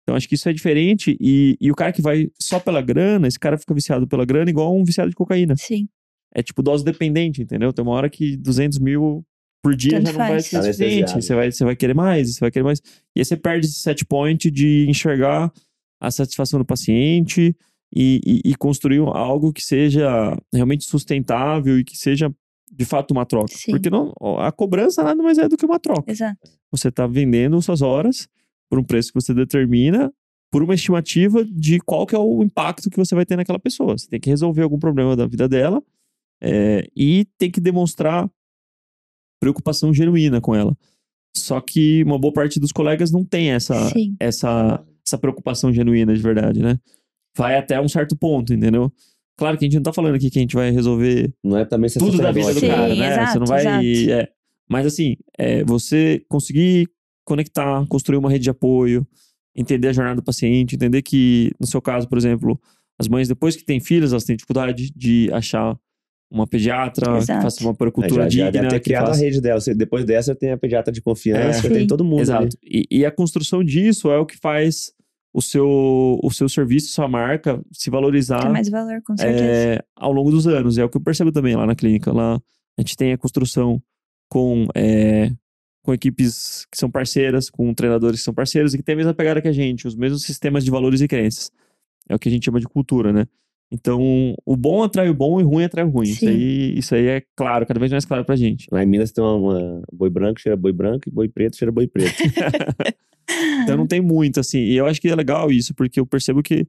Então acho que isso é diferente. E, e o cara que vai só pela grana, esse cara fica viciado pela grana igual um viciado de cocaína. Sim. É tipo dose dependente, entendeu? Tem uma hora que 200 mil por dia Tanto já não vai ser Tá suficiente. Você vai, você vai querer mais, você vai querer mais. E aí você perde esse set point de enxergar a satisfação do paciente e, e, e construir algo que seja realmente sustentável e que seja de fato uma troca. Sim. Porque não, a cobrança nada mais é do que uma troca. Exato. Você está vendendo suas horas por um preço que você determina por uma estimativa de qual que é o impacto que você vai ter naquela pessoa. Você tem que resolver algum problema da vida dela é, e tem que demonstrar preocupação genuína com ela. Só que uma boa parte dos colegas não tem essa, Sim. essa, essa preocupação genuína de verdade, né? Vai até um certo ponto, entendeu? Claro que a gente não tá falando aqui que a gente vai resolver Não é também tudo da vida do Sim, cara, né? exato, você não vai. é. Mas assim, é, você conseguir conectar, construir uma rede de apoio, entender a jornada do paciente, entender que, no seu caso, por exemplo, as mães, depois que têm filhos, elas têm dificuldade de achar uma pediatra que Exato. faça uma puericultura já, já digna. deve ter que criado faça- a rede dela. Você- depois dessa, tem a pediatra de confiança, É. tem todo mundo. Exato. E, e a construção disso é o que faz o seu, o seu serviço, sua marca se valorizar Tem mais valor, com certeza. é, ao longo dos anos. É o que eu percebo também lá na clínica. Lá a gente tem a construção com, é, com equipes que são parceiras, com treinadores que são parceiros e que têm a mesma pegada que a gente, os mesmos sistemas de valores e crenças. É o que a gente chama de cultura, né? Então, o bom atrai o bom e o ruim atrai o ruim. Isso aí, isso aí é claro, cada vez mais claro pra gente. Lá em Minas tem uma, uma boi branco, cheira boi branco, e boi preto, cheira boi preto. Então não tem muito, assim. E eu acho que é legal isso, porque eu percebo que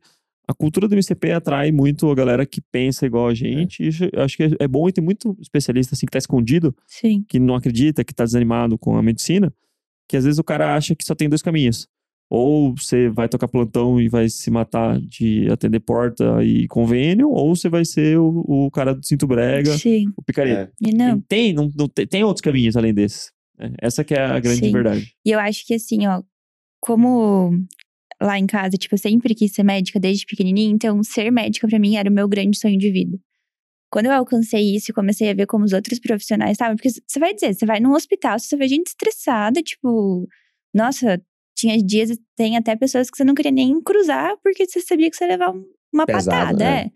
a cultura do MCP atrai muito a galera que pensa igual a gente. E isso eu acho que é- é bom e tem muito especialista, assim, que tá escondido, Sim. que não acredita, que tá desanimado com a medicina, que às vezes o cara acha que só tem dois caminhos. Ou você vai tocar plantão e vai se matar de atender porta e convênio, ou você vai ser o, o cara do cinto brega, Sim. o picareta. É. Não. Tem, não, não tem, tem outros caminhos além desses. né? Essa que é a grande Sim. verdade. E eu acho que assim, ó, como lá em casa, tipo, eu sempre quis ser médica desde pequenininha, então ser médica pra mim era o meu grande sonho de vida. Quando eu alcancei isso e comecei a ver como os outros profissionais estavam, porque você vai dizer, você vai num hospital, você vê gente estressada, tipo, nossa, tinha dias, tem até pessoas que você não queria nem cruzar porque você sabia que você ia levar um- uma Pesado, patada, né? é.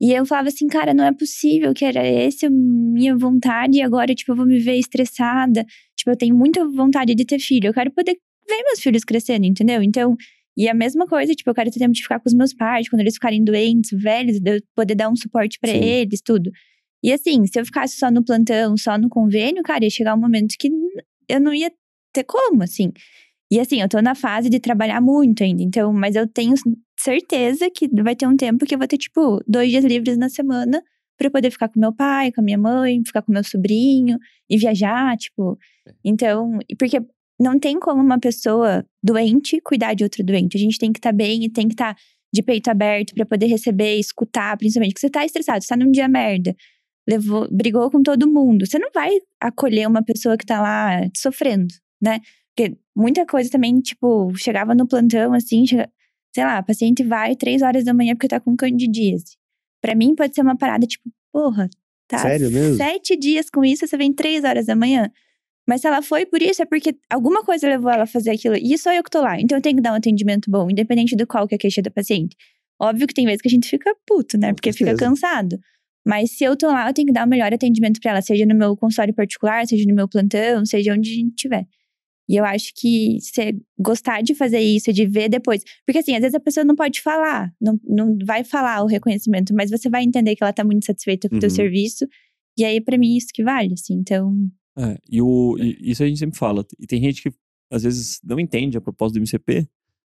E eu falava assim, cara, não é possível que era essa a minha vontade e agora, tipo, eu vou me ver estressada. Tipo, eu tenho muita vontade de ter filho. Eu quero poder ver meus filhos crescendo, entendeu? Então, e a mesma coisa, tipo, eu quero ter tempo de ficar com os meus pais, quando eles ficarem doentes, velhos, eu poder dar um suporte pra Sim. eles, tudo. E assim, se eu ficasse só no plantão, só no convênio, cara, ia chegar um momento que eu não ia ter como, assim. E assim, eu tô na fase de trabalhar muito ainda, então, mas eu tenho certeza que vai ter um tempo que eu vou ter, tipo, dois dias livres na semana pra eu poder ficar com meu pai, com a minha mãe, ficar com meu sobrinho e viajar, tipo. Então, e porque não tem como uma pessoa doente cuidar de outro doente. A gente tem que estar bem e tem que estar de peito aberto pra poder receber, escutar, principalmente. Porque você tá estressado, você tá num dia merda. Levou, brigou com todo mundo. Você não vai acolher uma pessoa que tá lá sofrendo, né? Porque muita coisa também, tipo, chegava no plantão, assim, chega, sei lá, a paciente vai três horas da manhã porque tá com candidíase. Pra mim pode ser uma parada, tipo, porra, tá Sério mesmo? sete dias com isso, você vem três horas da manhã. Mas se ela foi por isso, é porque alguma coisa levou ela a fazer aquilo. E sou eu que tô lá. Então eu tenho que dar um atendimento bom, independente do qual que é a queixa da paciente. Óbvio que tem vezes que a gente fica puto, né? Com Porque fica cansado. Mas se eu tô lá, eu tenho que dar o melhor atendimento pra ela, seja no meu consultório particular, seja no meu plantão, seja onde a gente estiver. E eu acho que você gostar de fazer isso, de ver depois. Porque assim, às vezes a pessoa não pode falar, não, não vai falar o reconhecimento, mas você vai entender que ela tá muito satisfeita com o teu Uhum. serviço. E aí, pra mim, isso que vale, assim. Então, É, e, o, e isso a gente sempre fala. E tem gente que às vezes não entende a proposta do MCP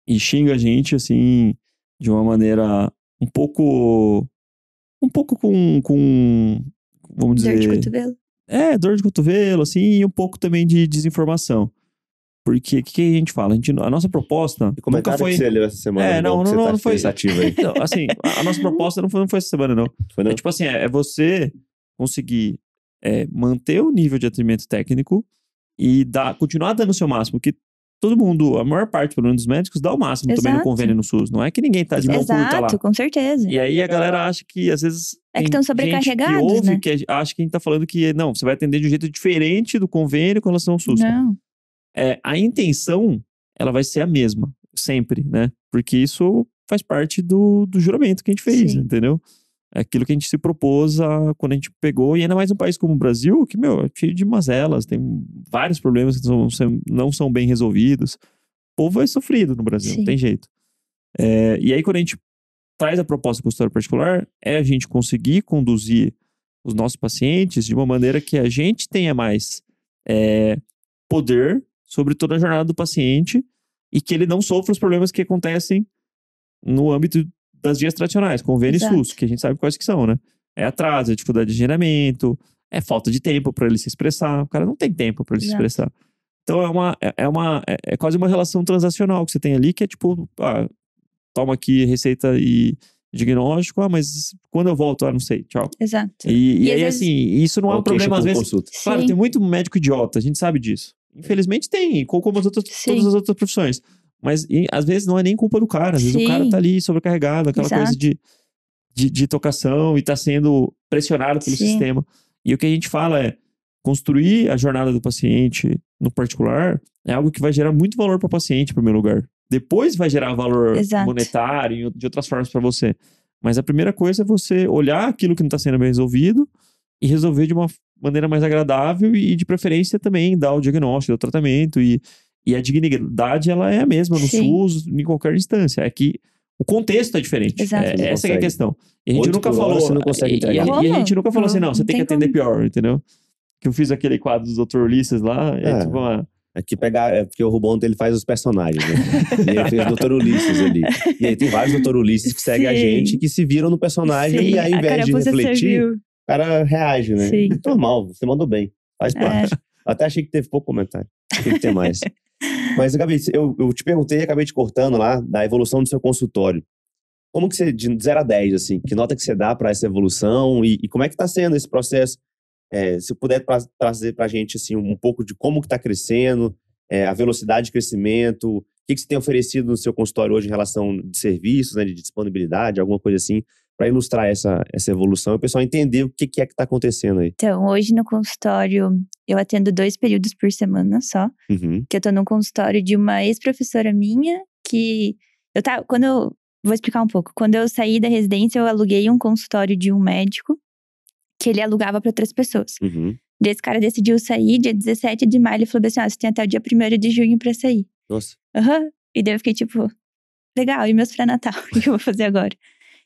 e xinga a gente assim de uma maneira um pouco. Um pouco com. com vamos dizer. dor de cotovelo. É, dor de cotovelo, assim, e um pouco também de desinformação. Porque o que, que a gente fala? A, gente, a nossa proposta E como é nunca que foi. você leu essa semana? É, não, que não, você não, tá não foi- aí. Então, assim, a, a nossa proposta não foi, não foi essa semana, não. Foi, não? É tipo assim, é, é você conseguir é, manter o nível de atendimento técnico e dar, continuar dando o seu máximo, que todo mundo, a maior parte, pelo menos dos médicos, dá o máximo também no Exato. convênio no SUS. Não é que ninguém tá de mão curta lá. Exato, com certeza. E aí a galera acha que, às vezes. É que tem tão sobrecarregados, gente que ouve né? que acha que a gente tá falando que, não, você vai atender de um jeito diferente do convênio com relação ao SUS. Não. É, a intenção, ela vai ser a mesma. sempre, né? Porque isso faz parte do, do juramento que a gente fez, Sim. entendeu? É aquilo que a gente se propôs a, quando a gente pegou, e ainda mais um país como o Brasil, que, meu, é cheio de mazelas, tem vários problemas que não são, não são bem resolvidos. O povo é sofrido no Brasil, Sim. não tem jeito. É, e aí, quando a gente traz a proposta do consultório particular, é a gente conseguir conduzir os nossos pacientes de uma maneira que a gente tenha mais é, poder sobre toda a jornada do paciente e que ele não sofra os problemas que acontecem no âmbito das vias tradicionais, convênio e Exato. SUS, que a gente sabe quais que são, né? É atraso, é dificuldade de agendamento, é falta de tempo para ele se expressar. O cara não tem tempo para ele se Exato. expressar. Então é uma, é- é uma é, é quase uma relação transacional que você tem ali, que é tipo, ah, toma aqui receita e diagnóstico, ah, mas quando eu volto, ah, não sei, tchau. Exato. E, e E aí, vezes- assim, isso não é um problema, às vezes. consulta. Claro, Sim. tem muito médico idiota, a gente sabe disso. Infelizmente tem, co- como as outras, Sim. todas as outras profissões. Mas e, às vezes não é nem culpa do cara, às vezes o Sim. cara tá ali sobrecarregado, aquela coisa Exato. de, de, de tocação e tá sendo pressionado pelo Sim. sistema. E o que a gente fala é construir a jornada do paciente no particular é algo que vai gerar muito valor para o paciente, em primeiro lugar. Depois vai gerar valor Exato. monetário de outras formas para você. Mas a primeira coisa é você olhar aquilo que não está sendo bem resolvido e resolver de uma maneira mais agradável e, de preferência, também dar o diagnóstico, dar o tratamento. E, e a dignidade, ela é a mesma no Sim. SUS, em qualquer instância. É que o contexto é diferente. Exato. É, essa que é a questão. E a gente nunca hora falou. você não consegue e- e, entregar. e a gente nunca falou assim, Não, não, você não tem que tem atender como. pior, entendeu? Que eu fiz aquele quadro do Dr. Ulisses lá, é, É. tipo uma. Aqui pegar, é porque o Rubão ele faz os personagens, né? e ele fez o Dr. Ulisses ali. E aí tem vários Dr. Ulisses que seguem a gente que se viram no personagem Sim, e ao a invés de refletir, serviu. O cara reage, né? Sim. Normal, você mandou bem. Faz É. parte. Até achei que teve pouco comentário. Tem que ter mais. Mas, Gabi, eu, eu te perguntei e acabei te cortando lá da evolução do seu consultório. Como que você, de 0 a 10, assim, que nota que você dá para essa evolução e, e como é que tá sendo esse processo? É, se puder tra- trazer pra gente, assim, um pouco de como que tá crescendo, é, a velocidade de crescimento, o que, que você tem oferecido no seu consultório hoje em relação de serviços, né, de disponibilidade, alguma coisa assim, para ilustrar essa, essa evolução e o pessoal entender o que, que é que tá acontecendo aí. Então, hoje no consultório, eu atendo dois períodos por semana só. Uhum. Que eu tô num consultório de uma ex-professora minha, que eu tava. Quando eu. Vou explicar um pouco. Quando eu saí da residência, eu aluguei um consultório de um médico que ele alugava para outras pessoas. Uhum. Esse cara decidiu sair, dia 17 de maio, ele falou assim: ó, você tem até o dia 1 de junho pra sair. Nossa. Aham. E daí eu fiquei tipo, legal, e meus pré-natal? O que eu vou fazer agora?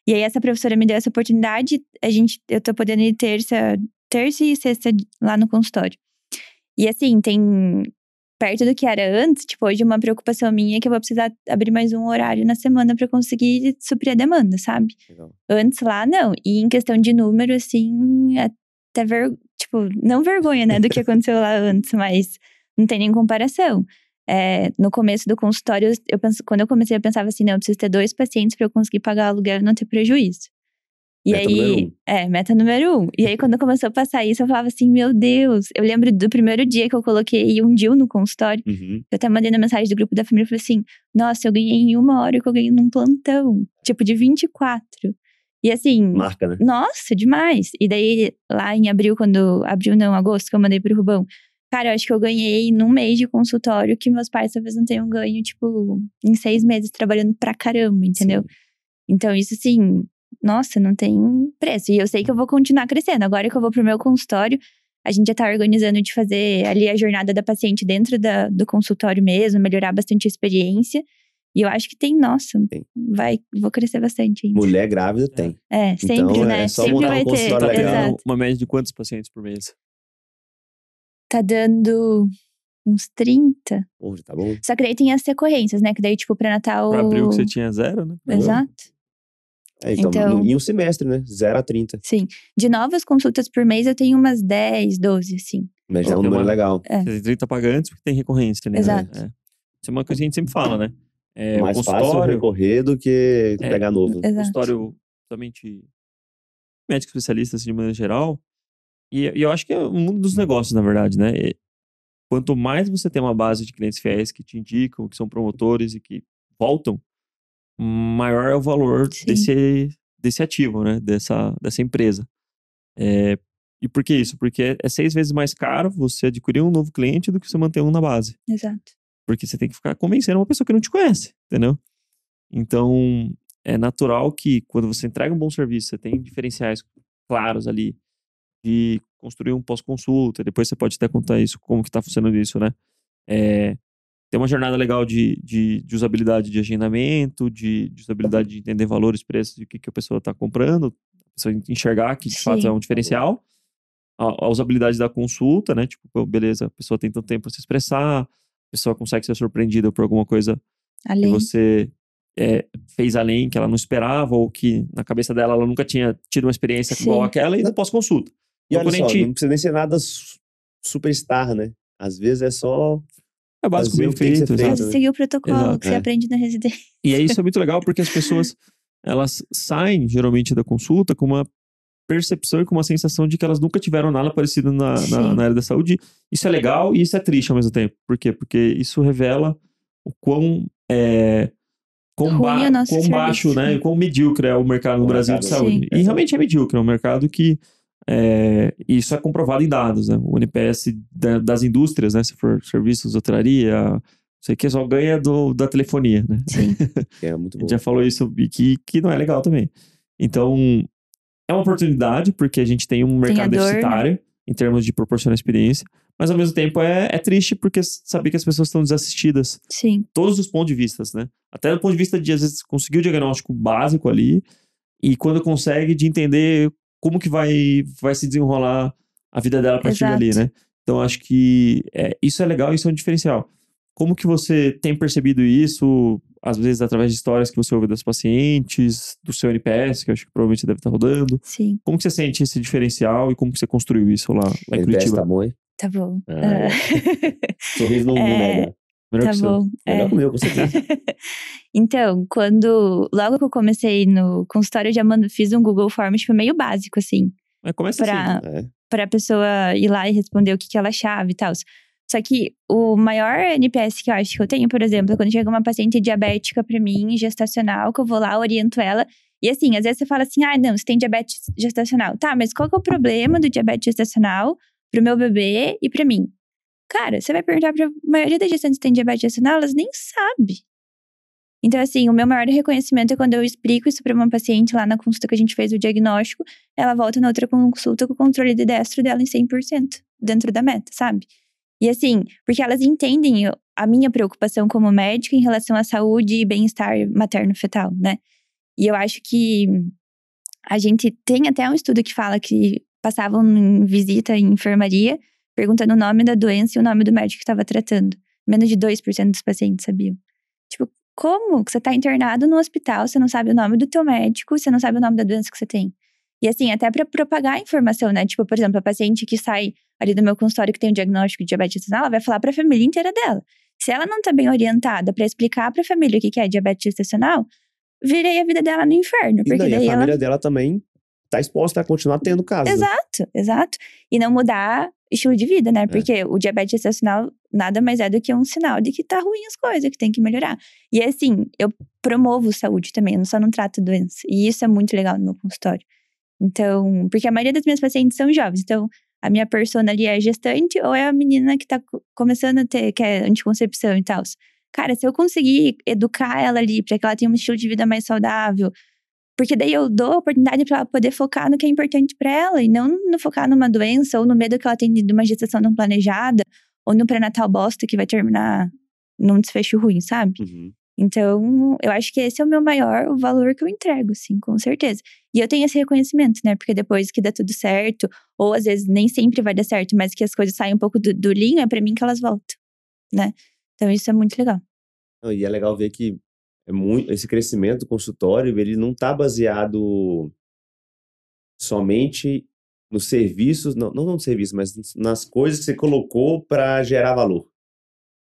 E aí essa professora me deu essa oportunidade, a gente, eu tô podendo ir terça, terça e sexta lá no consultório. E assim, tem perto do que era antes, tipo, hoje uma preocupação minha é que eu vou precisar abrir mais um horário na semana pra conseguir suprir a demanda, sabe? Legal. Antes lá, não. E em questão de número, assim, até ver, tipo, não vergonha, né, do que aconteceu lá antes, mas não tem nem comparação. É, no começo do consultório, eu penso, quando eu comecei, eu pensava assim, não, eu preciso ter dois pacientes pra eu conseguir pagar o aluguel e não ter prejuízo. E Meta aí, um. é, meta número um. E aí, quando começou a passar isso, eu falava assim, meu Deus. Eu lembro do primeiro dia que eu coloquei um deal no consultório. Uhum. Eu até mandei na mensagem do grupo da família, eu falei assim, nossa, eu ganhei em uma hora que eu ganhei num plantão. Tipo, de 24. E assim, Marca, né? nossa, demais. E daí, lá em abril, quando. Abril não, agosto, que eu mandei pro Rubão. Cara, eu acho que eu ganhei num mês de consultório que meus pais talvez não tenham ganho, tipo, em seis meses trabalhando pra caramba, entendeu? Então, isso assim, nossa, não tem preço. E eu sei que eu vou continuar crescendo. Agora que eu vou pro meu consultório, a gente já tá organizando de fazer ali a jornada da paciente dentro da, do consultório mesmo, melhorar bastante a experiência. E eu acho que tem, nossa, Tem. vai, vou crescer bastante ainda. Mulher grávida tem. É, sempre, Então, né? é só sempre montar um vai ter. consultório Tá legal. Exato. uma média de quantos pacientes por mês? Tá dando uns 30. Pô, já tá bom. Só que daí tem as recorrências, né? Que daí, tipo, pré-natal. Pra abril que você tinha zero, né? Exato. É, então, Então- em um semestre, né? 0 a 30. Sim. De novas consultas por mês, eu tenho umas 10, 12, assim. Mas já é um tem número uma- legal. É. Você tem 30 pagantes porque tem recorrência, né? Exato. É. Isso é uma coisa que a gente sempre fala, né? É, Mais o fácil recorrer do que É. pegar novo. Exato. consultório somente médico especialista assim, de maneira geral. E, e eu acho que é o mundo dos negócios, na verdade, né? E quanto mais você tem uma base de clientes fiéis que te indicam, que são promotores e que voltam, maior é o valor Sim. desse, desse ativo, né? Dessa, dessa empresa. É, e por que isso? Porque é seis vezes mais caro você adquirir um novo cliente do que você manter um na base. Exato. Porque você tem que ficar convencendo uma pessoa que não te conhece, entendeu? Então, é natural que quando você entrega um bom serviço, você tem diferenciais claros ali de construir um pós-consulta, depois você pode até contar isso, como que tá funcionando isso, né? É, tem uma jornada legal de, de, de usabilidade de agendamento, de, de, usabilidade de entender valores, preços, e o que, que a pessoa está comprando, a pessoa enxergar que de Sim. fato é um diferencial. A, a, usabilidade da consulta, né? Tipo, beleza, a pessoa tem tanto tempo para se expressar, a pessoa consegue ser surpreendida por alguma coisa além. que você é, fez além, que ela não esperava, ou que na cabeça dela ela nunca tinha tido uma experiência Sim. igual aquela, e no pós-consulta. E então, olha só, gente... não precisa nem ser nada superstar, né? Às vezes é só é básico bem feito. feito né? Seguir o protocolo Exato, que é. você aprende na residência. E aí isso é muito legal porque as pessoas elas saem geralmente da consulta com uma percepção e com uma sensação de que elas nunca tiveram nada parecido na, na, na, área da saúde. Isso é legal e isso é triste ao mesmo tempo. Por quê? Porque isso revela o quão, é, quão, ba quão baixo, né? quão medíocre é o mercado no o Brasil mercado, de saúde. Sim. E realmente é medíocre, é um mercado que é, isso é comprovado em dados, né? O NPS da, das indústrias, né? Se for serviços, hotelaria, sei que só ganha do, da telefonia, né? Sim. é muito bom. A gente já falou isso e que, que não é legal também. Então, é uma oportunidade, porque a gente tem um mercado tem dor, né? deficitário né? em termos de proporcionar experiência, mas ao mesmo tempo é, é triste porque saber que as pessoas estão desassistidas. Sim. Todos os pontos de vista, né? Até do ponto de vista de, às vezes, conseguir o diagnóstico básico ali, e quando consegue, de entender como que vai, vai se desenrolar a vida dela a partir Exato. dali, né? Então, acho que é, isso é legal, isso é um diferencial. Como que você tem percebido isso, às vezes através de histórias que você ouve das pacientes, do seu NPS, que eu acho que provavelmente você deve estar rodando. Sim. Como que você sente esse diferencial e como que você construiu isso lá, lá em Curitiba? tá bom, hein? Tá bom. Ah, é. Sorriso não é... nega. Melhor tá bom. Melhor é. que o meu, com certeza. então, quando. Logo que eu comecei no consultório, eu já mando, fiz um Google Forms, tipo, meio básico, assim. Mas começa pra, assim. É. Pra pessoa ir lá e responder o que, que ela achava e tal. Só que o maior NPS que eu acho que eu tenho, por exemplo, é quando chega uma paciente diabética pra mim, gestacional, que eu vou lá, oriento ela. E assim, às vezes você fala assim, ah, não, você tem diabetes gestacional. Tá, mas qual que é o problema do diabetes gestacional pro meu bebê e pra mim? Cara, você vai perguntar pra maioria das gestantes que tem diabetes gestacional, elas nem sabem. Então, assim, o meu maior reconhecimento é quando eu explico isso para uma paciente lá na consulta que a gente fez o diagnóstico, ela volta na outra consulta com o controle de destro dela em 100%, dentro da meta, sabe? E assim, porque elas entendem a minha preocupação como médica em relação à saúde e bem-estar materno-fetal, né? E eu acho que a gente tem até um estudo que fala que passavam em visita em enfermaria perguntando o nome da doença e o nome do médico que estava tratando. Menos de 2% dos pacientes sabiam. Tipo, como que você está internado no hospital, você não sabe o nome do teu médico, você não sabe o nome da doença que você tem? E assim, até para propagar a informação, né? Tipo, por exemplo, a paciente que sai ali do meu consultório que tem um diagnóstico de diabetes gestacional, ela vai falar para a família inteira dela. Se ela não está bem orientada para explicar para a família o que é diabetes gestacional, virei a vida dela no inferno. Porque e daí, daí a família dela também está exposta a continuar tendo caso. Exato, exato. E não mudar estilo de vida, né? É. Porque é. o diabetes gestacional nada mais é do que um sinal de que tá ruim as coisas, que tem que melhorar. E assim, eu promovo saúde também, eu só não trato doença. E isso é muito legal no meu consultório. Então, porque a maioria das minhas pacientes são jovens, então a minha persona ali é gestante ou é a menina que tá começando a ter, que é anticoncepção e tal. Cara, se eu conseguir educar ela ali para que ela tenha um estilo de vida mais saudável, porque daí eu dou a oportunidade para ela poder focar no que é importante para ela e não no focar numa doença ou no medo que ela tem de uma gestação não planejada ou no pré-natal bosta que vai terminar num desfecho ruim, sabe? Uhum. Então, eu acho que esse é o meu maior valor que eu entrego, sim, com certeza. E eu tenho esse reconhecimento, né? Porque depois que dá tudo certo, ou às vezes nem sempre vai dar certo, mas que as coisas saem um pouco do, do linho, é para mim que elas voltam, né? Então, isso é muito legal. E é legal ver que é muito, esse crescimento do consultório, ele não está baseado somente nos serviços, não, não no serviço, mas nas coisas que você colocou para gerar valor.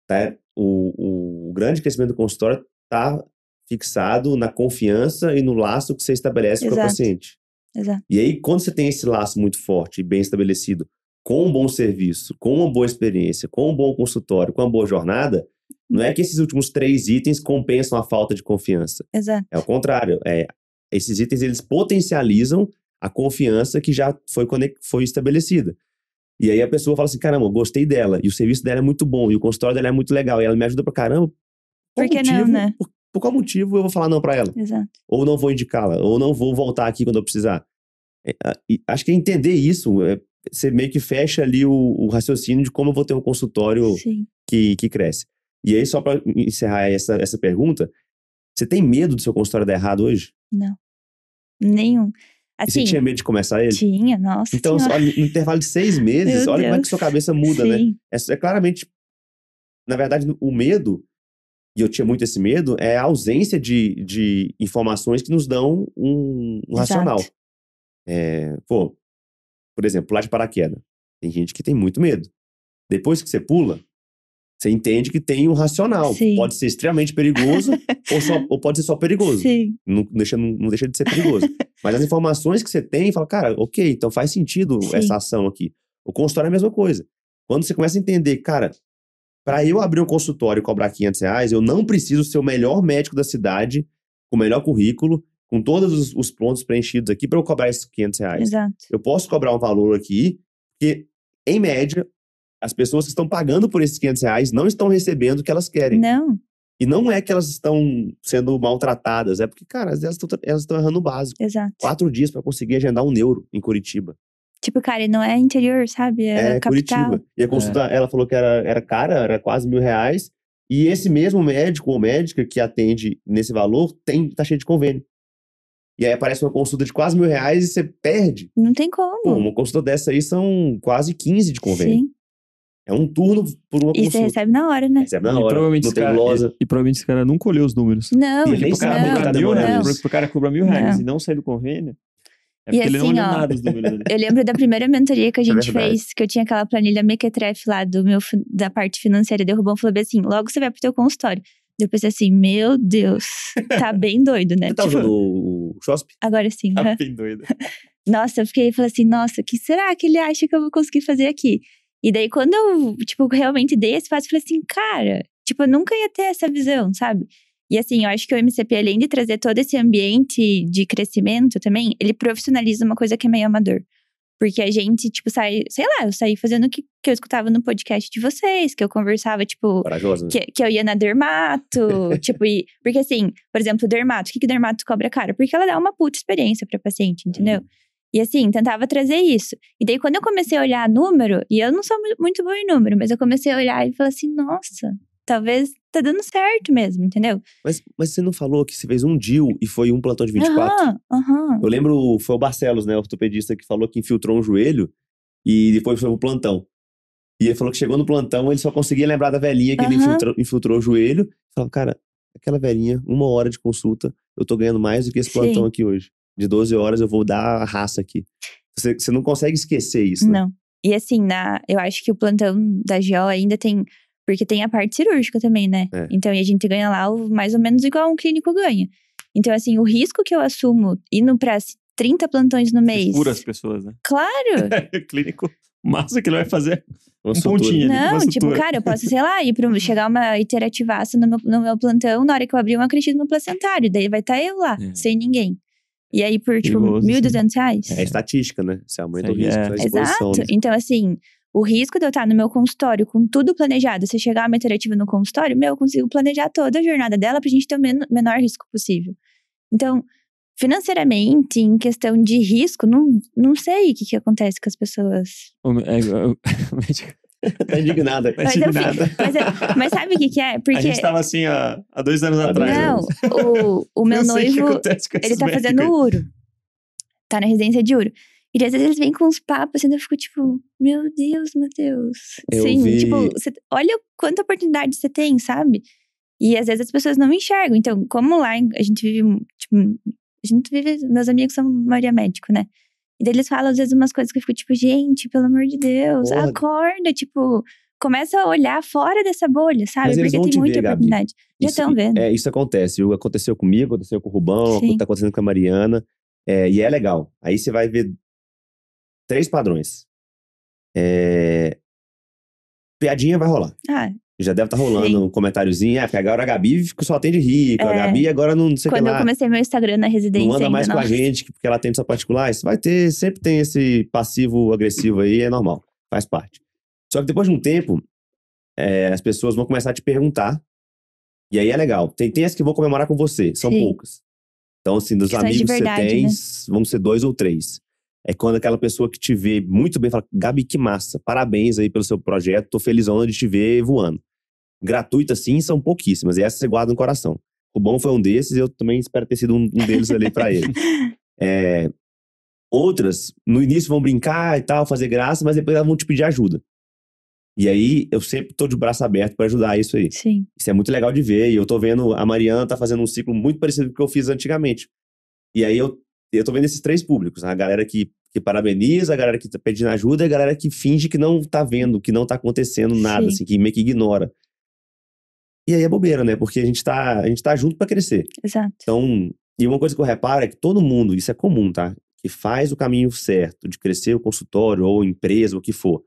Tá? O, o grande crescimento do consultório está fixado na confiança e no laço que você estabelece Exato. com o paciente. Exato. E aí, quando você tem esse laço muito forte e bem estabelecido, com um bom serviço, com uma boa experiência, com um bom consultório, com uma boa jornada, não é que esses últimos três itens compensam a falta de confiança. Exato. É o contrário. É, esses itens eles potencializam a confiança que já foi, foi estabelecida. E aí a pessoa fala assim: caramba, gostei dela, e o serviço dela é muito bom, e o consultório dela é muito legal, e ela me ajuda pra caramba. Por que não, né? Por, por qual motivo eu vou falar não pra ela? Exato. Ou não vou indicá-la, ou não vou voltar aqui quando eu precisar. É, e acho que entender isso, é, você meio que fecha ali o, o raciocínio de como eu vou ter um consultório Sim. que, que cresce. E aí, só pra encerrar essa, essa pergunta, você tem medo do seu consultório dar errado hoje? Não. Nenhum. e você Assim, tinha medo de começar ele? tinha, nossa Então, senhora. olha, no intervalo de seis meses, Meu olha como é que sua cabeça muda, né? Sim. É, é claramente, na verdade, o medo, e eu tinha muito esse medo, é a ausência de, de informações que nos dão um, um racional. É, pô, por exemplo, pular de paraquedas. Tem gente que tem muito medo. Depois que você pula, você entende que tem um racional. Sim. Pode ser extremamente perigoso ou, só- ou pode ser só perigoso. Sim. Não deixa, não, não deixa de ser perigoso. Mas as informações que você tem, fala, cara, ok, então faz sentido Sim. essa ação aqui. O consultório é a mesma coisa. Quando você começa a entender, cara, para eu abrir um consultório e cobrar 500 reais, eu não preciso ser o melhor médico da cidade, com o melhor currículo, com todos os, os pontos preenchidos aqui para eu cobrar esses 500 reais. Exato. Eu posso cobrar um valor aqui, porque, em média, as pessoas que estão pagando por esses 500 reais não estão recebendo o que elas querem. Não. E não é que elas estão sendo maltratadas, é porque, cara, elas estão elas estão errando o básico. Exato. Quatro dias para conseguir agendar um neuro em Curitiba. Tipo, cara, e não é interior, sabe? É, É, capital. Curitiba. E a consulta, ela falou que era, era cara, era quase mil reais. E esse mesmo médico ou médica que atende nesse valor tem, tá cheio de convênio. E aí aparece uma consulta de quase mil reais e você perde. Não tem como. Pô, uma consulta dessa aí são quase 15 de convênio. Sim. É um turno por uma E você consulta. recebe na hora, né? Recebe na e, hora. provavelmente Não esse tem cara, glosa. e, e provavelmente esse cara nunca olhou os números. Não, E ele nem Pro cara, sabe não. cobrar tá mil reais, isso. pro cara cobrar mil reais Não. e não sair do convênio, é E porque ele não assim, olhou ó, nada dos números. Eu lembro da primeira mentoria que a É gente verdade. fez, que eu tinha aquela planilha mequetrefe lá do meu, da parte financeira. O Rubão falou bem assim: logo você vai pro teu consultório. Eu pensei assim, meu Deus, tá bem doido, né? Você tá Tipo, usando o, o Shosp? agora sim. Tá bem doido. Nossa, eu fiquei falei assim, nossa, o que será que ele acha que eu vou conseguir fazer aqui? E daí, quando eu, tipo, realmente dei esse passo, eu falei assim, cara, tipo, eu nunca ia ter essa visão, sabe? E assim, eu acho que o MCP, além de trazer todo esse ambiente de crescimento também, ele profissionaliza uma coisa que é meio amador. Porque a gente, tipo, sai, sei lá, eu saí fazendo o que, que eu escutava no podcast de vocês, que eu conversava, tipo, Corajosa, né? que, que eu ia na dermato, tipo, e, porque assim, por exemplo, dermato, o que que dermato cobra cara? Porque ela dá uma puta experiência pra paciente, entendeu? E assim, tentava trazer isso. E daí, quando eu comecei a olhar número, e eu não sou mu- muito boa em número, mas eu comecei a olhar e falei assim, nossa, talvez tá dando certo mesmo, entendeu? Mas, mas você não falou que você fez um deal e foi um plantão de 24? Aham, aham. Eu lembro, foi o Barcelos, né, o ortopedista, que falou que infiltrou um joelho e depois foi pro plantão. E ele falou que chegou no plantão, ele só conseguia lembrar da velhinha que ele Aham. infiltrou, infiltrou o joelho. Falava, cara, aquela velhinha, uma hora de consulta, eu tô ganhando mais do que esse Sim. plantão aqui hoje. De 12 horas eu vou dar a raça aqui. Você, você não consegue esquecer isso, né? Não. E assim, na, eu acho que o plantão da GO ainda tem. Porque tem a parte cirúrgica também, né? É. Então, e a gente ganha lá mais ou menos igual um clínico ganha. Então, assim, o risco que eu assumo indo pra 30 plantões no mês. Cura as pessoas, né? Claro! Clínico, massa que ele vai fazer. Uma Um. Ele Não, uma tipo, cara, eu posso, sei lá, ir pro, chegar uma iterativaça no meu, no meu plantão, na hora que eu abrir uma acredito no placentário. Daí vai estar eu lá, É. sem ninguém. E aí, por, tipo, Perigoso, 1.200 reais. É estatística, né? Você aumenta o Isso aí risco é. da exposição. Exato. né? Então, assim, o risco de eu estar no meu consultório com tudo planejado, se chegar uma iterativa no consultório, meu, eu consigo planejar toda a jornada dela pra gente ter o men- menor risco possível. Então, financeiramente, em questão de risco, não, não sei o que, que acontece com as pessoas. O- é, o- o médico- Tá indignada. Tá Mas, eu indignada. fico- mas, é- mas sabe o que, que é? A Porque. gente tava assim há, há dois anos atrás. Não, né? o, o meu noivo, ele tá fazendo aí. uro. Tá na residência de uro. E às vezes eles vêm com uns papos, assim, eu fico tipo, meu Deus, Matheus. Eu Sim, vi- tipo, você- olha quanta oportunidade você tem, sabe? E às vezes as pessoas não enxergam. Então, como lá a gente vive, tipo, a gente vive, meus amigos são maioria médico, né? E daí eles falam às vezes umas coisas que eu fico tipo, gente, pelo amor de Deus, Porra. acorda, tipo, começa a olhar fora dessa bolha, sabe? Mas Porque tem te muita ver, Gabi. oportunidade. Já Isso- estão vendo. É, isso acontece. Aconteceu comigo, aconteceu com o Rubão, Sim. tá acontecendo com a Mariana. É, e é legal. Aí você vai ver três padrões. É, Piadinha vai rolar. Ah, Já deve estar rolando Sim. um comentáriozinho. É, porque agora a Gabi só atende rico. A É. Gabi agora não, não sei o que quando eu lá. comecei meu Instagram na residência Não anda ainda, mais com a nossa. gente porque ela atende só particular. Isso vai ter, sempre tem esse passivo agressivo aí, é normal. faz parte. Só que depois de um tempo, é, as pessoas vão começar a te perguntar. E aí é legal. Tem, tem as que vão comemorar com você, são Sim. poucas. Então, assim, dos amigos que você tem, né? vão ser dois ou três. É quando aquela pessoa que te vê muito bem fala: Gabi, que massa, parabéns aí pelo seu projeto, tô felizão de te ver voando. Gratuito assim, são pouquíssimas, e essa você guarda no coração. O bom foi um desses, e eu também espero ter sido um, deles ali pra ele. É, outras, no início vão brincar e tal, fazer graça, mas depois elas vão te pedir ajuda. E aí, eu sempre tô de braço aberto pra ajudar isso aí. Sim. Isso é muito legal de ver. E eu tô vendo, a Mariana tá fazendo um ciclo muito parecido com o que eu fiz antigamente. E aí eu, eu tô vendo esses três públicos: a galera que, que parabeniza, a galera que tá pedindo ajuda e a galera que finge que não tá vendo, que não tá acontecendo nada, Sim. assim, que meio que ignora. E aí é bobeira, né? Porque a gente tá, a gente tá junto pra crescer. Exato. Então, e uma coisa que eu reparo é que todo mundo, isso é comum, tá? Que faz o caminho certo de crescer o consultório ou empresa, o que for,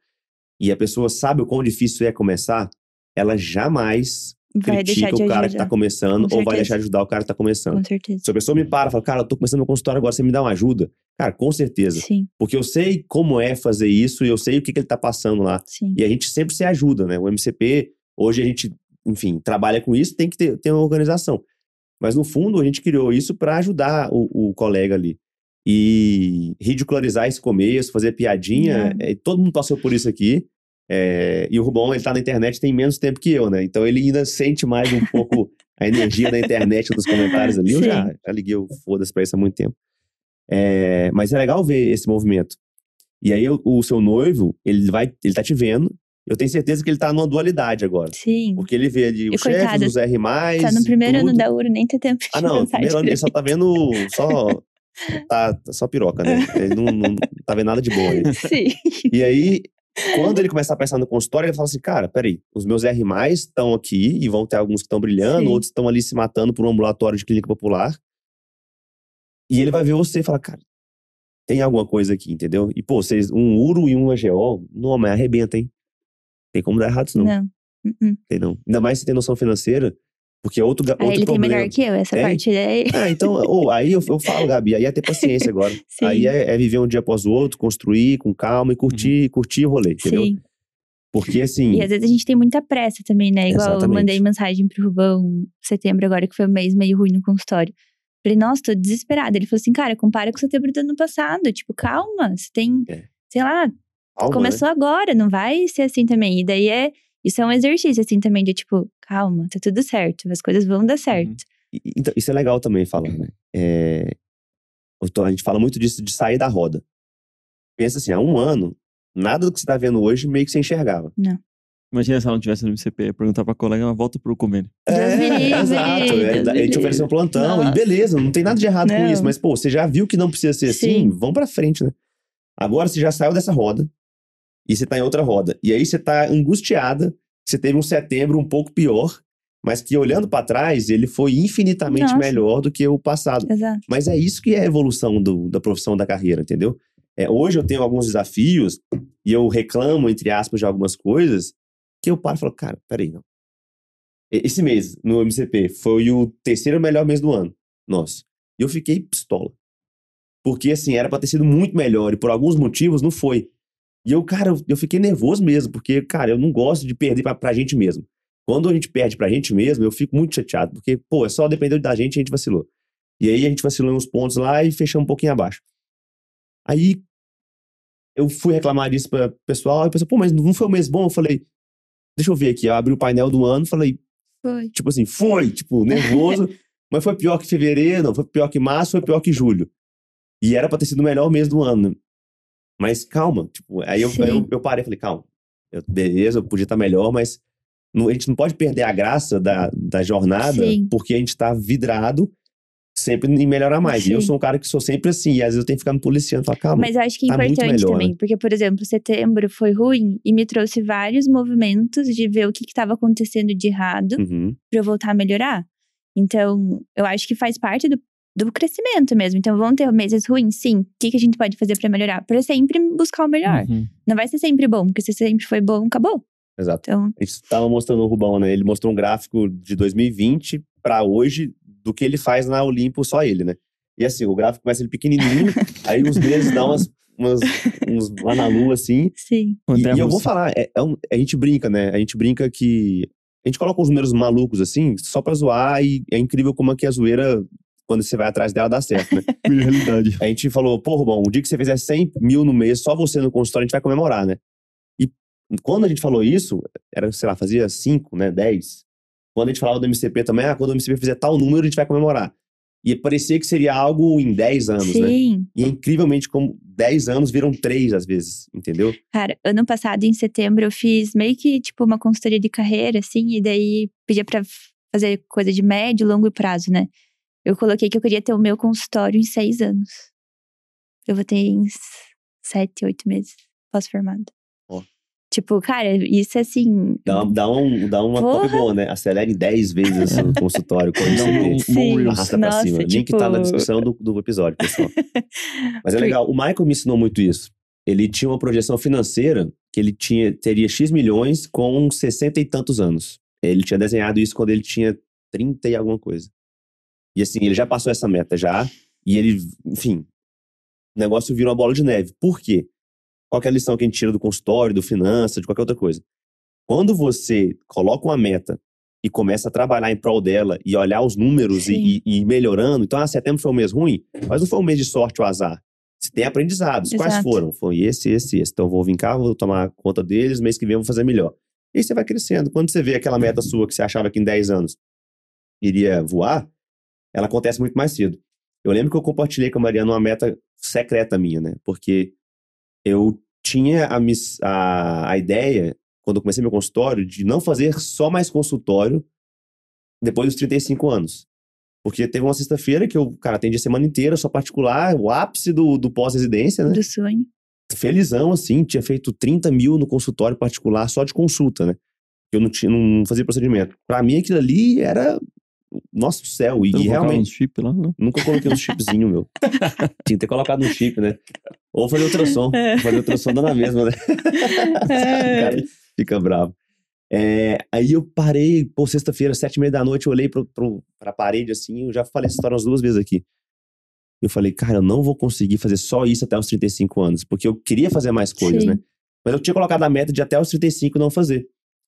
e a pessoa sabe o quão difícil é começar, ela jamais Vai critica de o cara que ajudar. tá começando Com ou vai deixar de ajudar o cara que tá começando. Com certeza. Se a pessoa me para e fala, cara, eu tô começando meu consultório agora, você me dá uma ajuda? Cara, com certeza. Sim, Porque eu sei como é fazer isso e eu sei o que, que ele tá passando lá. sim. E a gente sempre se ajuda, né? O MCP, hoje a gente, enfim, trabalha com isso, tem que ter, ter uma organização. Mas no fundo, a gente criou isso para ajudar o, o colega ali. E ridicularizar esse começo, fazer piadinha, Não. é, todo mundo passou por isso aqui. É, e o Rubão, ele tá na internet tem menos tempo que eu, né? Então ele ainda sente mais um pouco a energia da internet dos comentários ali. Eu Sim. já, já liguei o foda-se pra isso há muito tempo. É, mas é legal ver esse movimento. E aí o, o seu noivo, ele vai, ele tá te vendo. Eu tenho certeza que ele tá numa dualidade agora. Sim. Porque ele vê ali os chefes, coitado, os R+, Tá no primeiro tudo. ano da URO, nem tem tempo de Ah, não, no primeiro ano ele só tá vendo só. Tá, tá só piroca, né? Ele não, não tá vendo nada de bom ali. Sim. E aí, quando ele começar a pensar no consultório, ele fala assim: cara, peraí, os meus R estão aqui e vão ter alguns que estão brilhando, Sim. outros estão ali se matando por um ambulatório de clínica popular. E ele vai ver você e falar, cara, tem alguma coisa aqui, entendeu? E, pô, vocês, um URO e um AGO, não, mas arrebenta, hein? Tem como dar errado isso, não. Não. Uh-uh. Tem não. Ainda mais se tem noção financeira, porque é outro, Aí outro ele tem problema. melhor que eu, essa Tem? parte daí. Ah, então, ou, aí eu, eu falo, Gabi, aí é ter paciência agora. Sim. Aí é, é viver um dia após o outro, construir com calma e curtir, curtir o rolê, entendeu? Sim. Porque assim. E às vezes a gente tem muita pressa também, né? Igual eu Exatamente. mandei mensagem pro Rubão setembro agora, que foi um mês meio ruim no consultório. Falei, nossa, tô desesperada. Ele falou assim, cara, compara com setembro do ano passado. Tipo, calma, você tem, É. sei lá, calma, né? começou agora, não vai ser assim também. E daí é, isso é um exercício, assim, também, de tipo, calma, tá tudo certo, as coisas vão dar certo. E- Então, isso é legal também falar, né? É, eu tô- a gente fala muito disso de sair da roda. Pensa assim, há um ano, nada do que você tá vendo hoje meio que você enxergava. Imagina se ela não tivesse no MCP, perguntar pra colega, mas volta pro convênio. Livre, exato. É, a gente ofereceu um plantão Nossa. e beleza, não tem nada de errado com Não. isso. Mas, pô, você já viu que não precisa ser assim? Sim. Vamos pra frente, né? Agora você já saiu dessa roda e você tá em outra roda. E aí você tá angustiada, que você teve um setembro um pouco pior, mas que olhando pra trás, ele foi infinitamente Nossa. melhor do que o passado. Exato. Mas é isso que é a evolução do- da profissão da carreira, entendeu? É, hoje eu tenho alguns desafios e eu reclamo, entre aspas, de algumas coisas que eu paro e falo, cara, peraí, não. Esse mês, no MCP, foi o terceiro melhor mês do ano, nosso. E eu fiquei pistola. Porque, assim, era pra ter sido muito melhor e por alguns motivos não foi. E eu, cara, eu, eu fiquei nervoso mesmo, porque, cara, eu não gosto de perder pra, pra gente mesmo. Quando a gente perde pra gente mesmo, eu fico muito chateado, porque, pô, é só dependeu da gente e a gente vacilou. E aí a gente vacilou uns pontos lá e fechamos um pouquinho abaixo. Aí eu fui reclamar disso para pessoal, e o pessoal, pô, mas não foi o mês bom? Eu falei, deixa eu ver aqui. Eu abri o painel do ano, falei, Foi. tipo assim, foi, tipo, nervoso, mas foi pior que fevereiro, não, foi pior que março, foi pior que julho. E era pra ter sido o melhor mês do ano. Mas calma, tipo, aí eu, Sim. aí eu, eu parei e falei, calma, eu- beleza, eu podia estar melhor, mas não- a gente não pode perder a graça da, da jornada Sim. porque a gente tá vidrado sempre em melhorar mais. E eu Sim. sou um cara que sou sempre assim, e às vezes eu tenho que ficar me policiando, falar, calma. Mas eu acho que é tá importante melhor, também, né? porque, por exemplo, setembro foi ruim e me trouxe vários movimentos de ver o que estava acontecendo de errado Uhum. pra eu voltar a melhorar. Então, eu acho que faz parte do, do crescimento mesmo. Então, vão ter meses ruins, sim. O que, que a gente pode fazer pra melhorar? Pra sempre buscar o melhor. Uhum. Não vai ser sempre bom, porque se sempre foi bom, acabou. Exato. Então, A gente tava mostrando o Rubão, né? Ele mostrou um gráfico de 2020 pra hoje do que ele faz na Olimpo, só ele, né? E assim, o gráfico começa ele pequenininho, aí os meses dão umas, umas, uns Manalu assim. Sim. E, e eu vou falar, é- é um- a gente brinca, né? A gente brinca que. A gente coloca uns números malucos assim, só pra zoar, e é incrível como é que a zoeira, quando você vai atrás dela, dá certo, né? Realidade. A gente falou, pô, Rubão, o dia que você fizer 100 mil no mês, só você no consultório, a gente vai comemorar, né? E quando a gente falou isso, era, sei lá, fazia 5, né, 10. Quando a gente falava do MCP também, ah, quando o MCP fizer tal número, a gente vai comemorar. E parecia que seria algo em 10 anos, né? Sim. E é incrivelmente como 10 anos viram 3 às vezes, entendeu? Cara, ano passado, em setembro, eu fiz meio que, tipo, uma consultoria de carreira, assim, e daí pedia pra fazer coisa de médio, longo prazo, né? Eu coloquei que eu queria ter o meu consultório em seis anos. Eu vou ter em sete, oito meses pós-formado. Ó. Tipo, cara, isso assim. Dá, dá, um, dá uma Porra. copy boa, né? Acelere 10 vezes o consultório com o Dá MCP. um Sim. Reels. Arrasta pra Nossa, cima. Link tipo- tá na descrição do, do episódio, pessoal. Mas é Por- legal. O Michael me ensinou muito isso. Ele tinha uma projeção financeira que ele tinha, teria X milhões com 60 e tantos anos. Ele tinha desenhado isso quando ele tinha 30 e alguma coisa. E assim, ele já passou essa meta já. E ele, enfim, o negócio virou uma bola de neve. Por quê? Qual que é a lição que a gente tira do consultório, do finança, de qualquer outra coisa? Quando você coloca uma meta e começa a trabalhar em prol dela e olhar os números e, e- ir melhorando, então, ah, setembro foi um mês ruim, mas não foi um mês de sorte ou azar. Você tem aprendizados. Quais Exato. foram? Foi esse, esse, esse. Então, eu vou vir cá, vou tomar conta deles, mês que vem eu vou fazer melhor. E aí você vai crescendo. Quando você vê aquela meta sua que você achava que em 10 anos iria voar, ela acontece muito mais cedo. Eu lembro que eu compartilhei com a Mariana uma meta secreta minha, né? Porque eu tinha a, miss- a, a ideia, quando eu comecei meu consultório, de não fazer só mais consultório depois dos 35 anos. Porque teve uma sexta-feira que eu, cara, atendi a semana inteira, só particular, o ápice do, do pós-residência, né? Do sonho. felizão, assim, tinha feito 30 mil no consultório particular só de consulta, né? Eu não, tinha, não fazia procedimento. Pra mim, aquilo ali era nosso céu. E, realmente, uns chip lá, não? nunca coloquei um chipzinho, meu. Tinha que ter colocado um chip, né? Ou fazer ultrassom. É. Fazer ultrassom dá na mesma, né? É. Cara, fica bravo. É, aí eu parei, pô, sexta-feira, sete e meia da noite, eu olhei pro, pro, pra parede, assim, eu já falei essa história umas duas vezes aqui. Eu falei, cara, eu não vou conseguir fazer só isso até os 35 anos, porque eu queria fazer mais coisas, Sim. né? Mas eu tinha colocado a meta de até os 35 não fazer.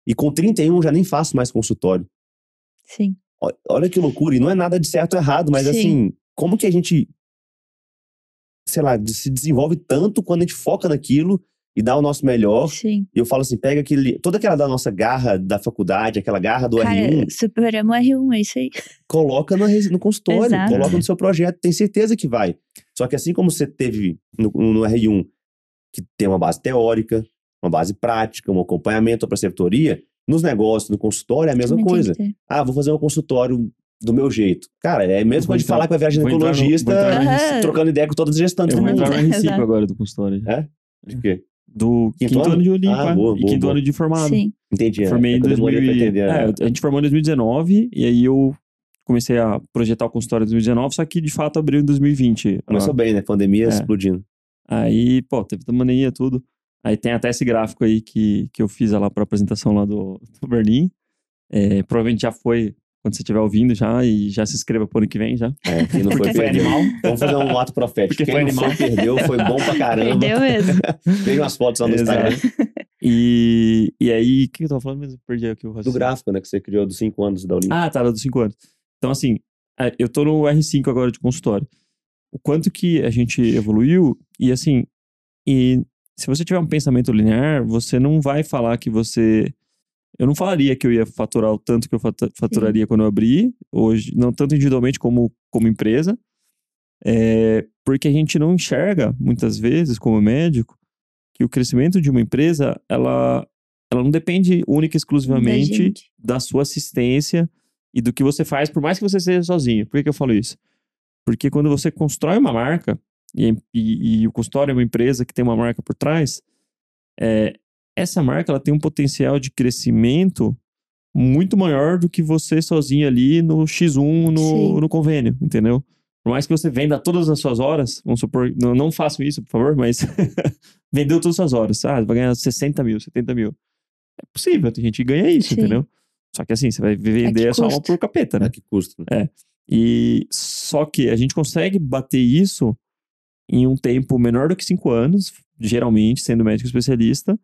E com 31 eu já nem faço mais consultório. Sim. Olha que loucura, e não é nada de certo ou errado, mas Sim. assim, como que a gente, sei lá, se desenvolve tanto quando a gente foca naquilo e dá o nosso melhor. Sim. E eu falo assim, pega aquele, toda aquela da nossa garra da faculdade, aquela garra do Cara, R1, superamos o R1, é isso aí. coloca resi- no consultório, Exato. coloca no seu projeto, tem certeza que vai. Só que assim como você teve no, no R1, que tem uma base teórica, uma base prática, um acompanhamento, uma preceptoria, nos negócios, no consultório é a mesma coisa. Ah, vou fazer um consultório do meu jeito. Cara, é mesmo quando a gente entrar- falar que vai ver a no- ginecologista, no trocando ideia com todas as gestantes Eu vou entrar no R5 Exato. agora do consultório. É? De quê? Do Quinto quinto, ano? ano de Olimpo, Ah, é. boa, e boa, quinto boa. ano de formado. Sim. Entendi. é. Formei É em que eu demorei pra 2000 e... entender, é, né? a gente formou em 2019 e aí eu comecei a projetar o consultório em 2019, só que de fato abriu em 2020. Começou Ah, bem, né? Pandemia É. explodindo. Aí, pô, teve mania tudo. Aí tem até esse gráfico aí que, que eu fiz lá pra apresentação lá do, do Berlim. É, provavelmente já foi quando você estiver ouvindo já e já se inscreva pro ano que vem já. É, quem não foi, foi perdeu. animal. Vamos fazer um ato profético. Porque Quem foi não animal. foi, perdeu, foi bom pra caramba. Perdeu mesmo. Tem umas fotos lá no Exato. Instagram. E, e aí, o que eu tava falando mesmo? Perdi aqui o Do raciocínio. gráfico, né? Que você criou dos 5 anos da Olimpíada. Ah, tá, dos 5 anos. Então, assim, é, eu tô no R5 agora de consultório. O quanto que a gente evoluiu, e assim, e se você tiver um pensamento linear, você não vai falar que você. Eu não falaria que eu ia faturar o tanto que eu fatu- faturaria quando eu abri, hoje, não tanto individualmente como, como empresa, é, porque a gente não enxerga, muitas vezes, como médico, que o crescimento de uma empresa, ela, ela não depende única e Da exclusivamente gente. da sua assistência e do que você faz, por mais que você seja sozinho. Por que, que eu falo isso? Porque quando você constrói uma marca, e, e- e o consultório é uma empresa que tem uma marca por trás, é, essa marca ela tem um potencial de crescimento muito maior do que você sozinho ali no X1, no, Sim. no convênio, entendeu? Por mais que você venda todas as suas horas, vamos supor, não, não façam isso, por favor, mas vendeu todas as suas horas, ah, vai ganhar 60 mil, 70 mil. É possível, tem gente que ganha isso, Sim. entendeu? Só que assim, você vai vender que a sua alma por capeta, né? Ah, que custo. né? E só que a gente consegue bater isso em um tempo menor do que cinco anos, geralmente, sendo médico especialista,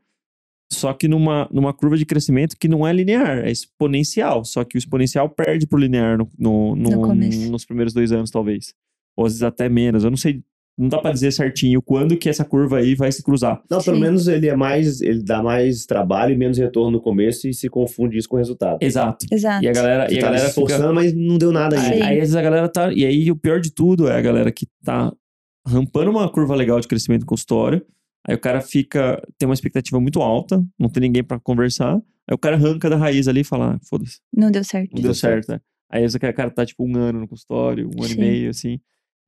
só que numa, numa curva de crescimento que não é linear, é exponencial. Só que o exponencial perde pro linear no, no, no, No nos primeiros dois anos, talvez. Ou às vezes até menos. Eu não sei, não dá pra dizer certinho quando que essa curva aí vai se cruzar. Não, pelo Sim. menos ele é mais. Ele dá mais trabalho e menos retorno no começo e se confunde isso com o resultado. Exato. Exato. E a galera, Você e a tá galera se fica. mas não deu nada Aí, ainda. aí, às vezes a galera tá. E aí o pior de tudo é a galera que tá rampando uma curva legal de crescimento consultório. Aí o cara fica. tem uma expectativa muito alta, não tem ninguém pra conversar. Aí o cara arranca da raiz ali e fala: ah, foda-se, Não deu certo. não deu certo. né? Aí esse cara tá tipo um ano no consultório, um ano Sim. e meio, assim.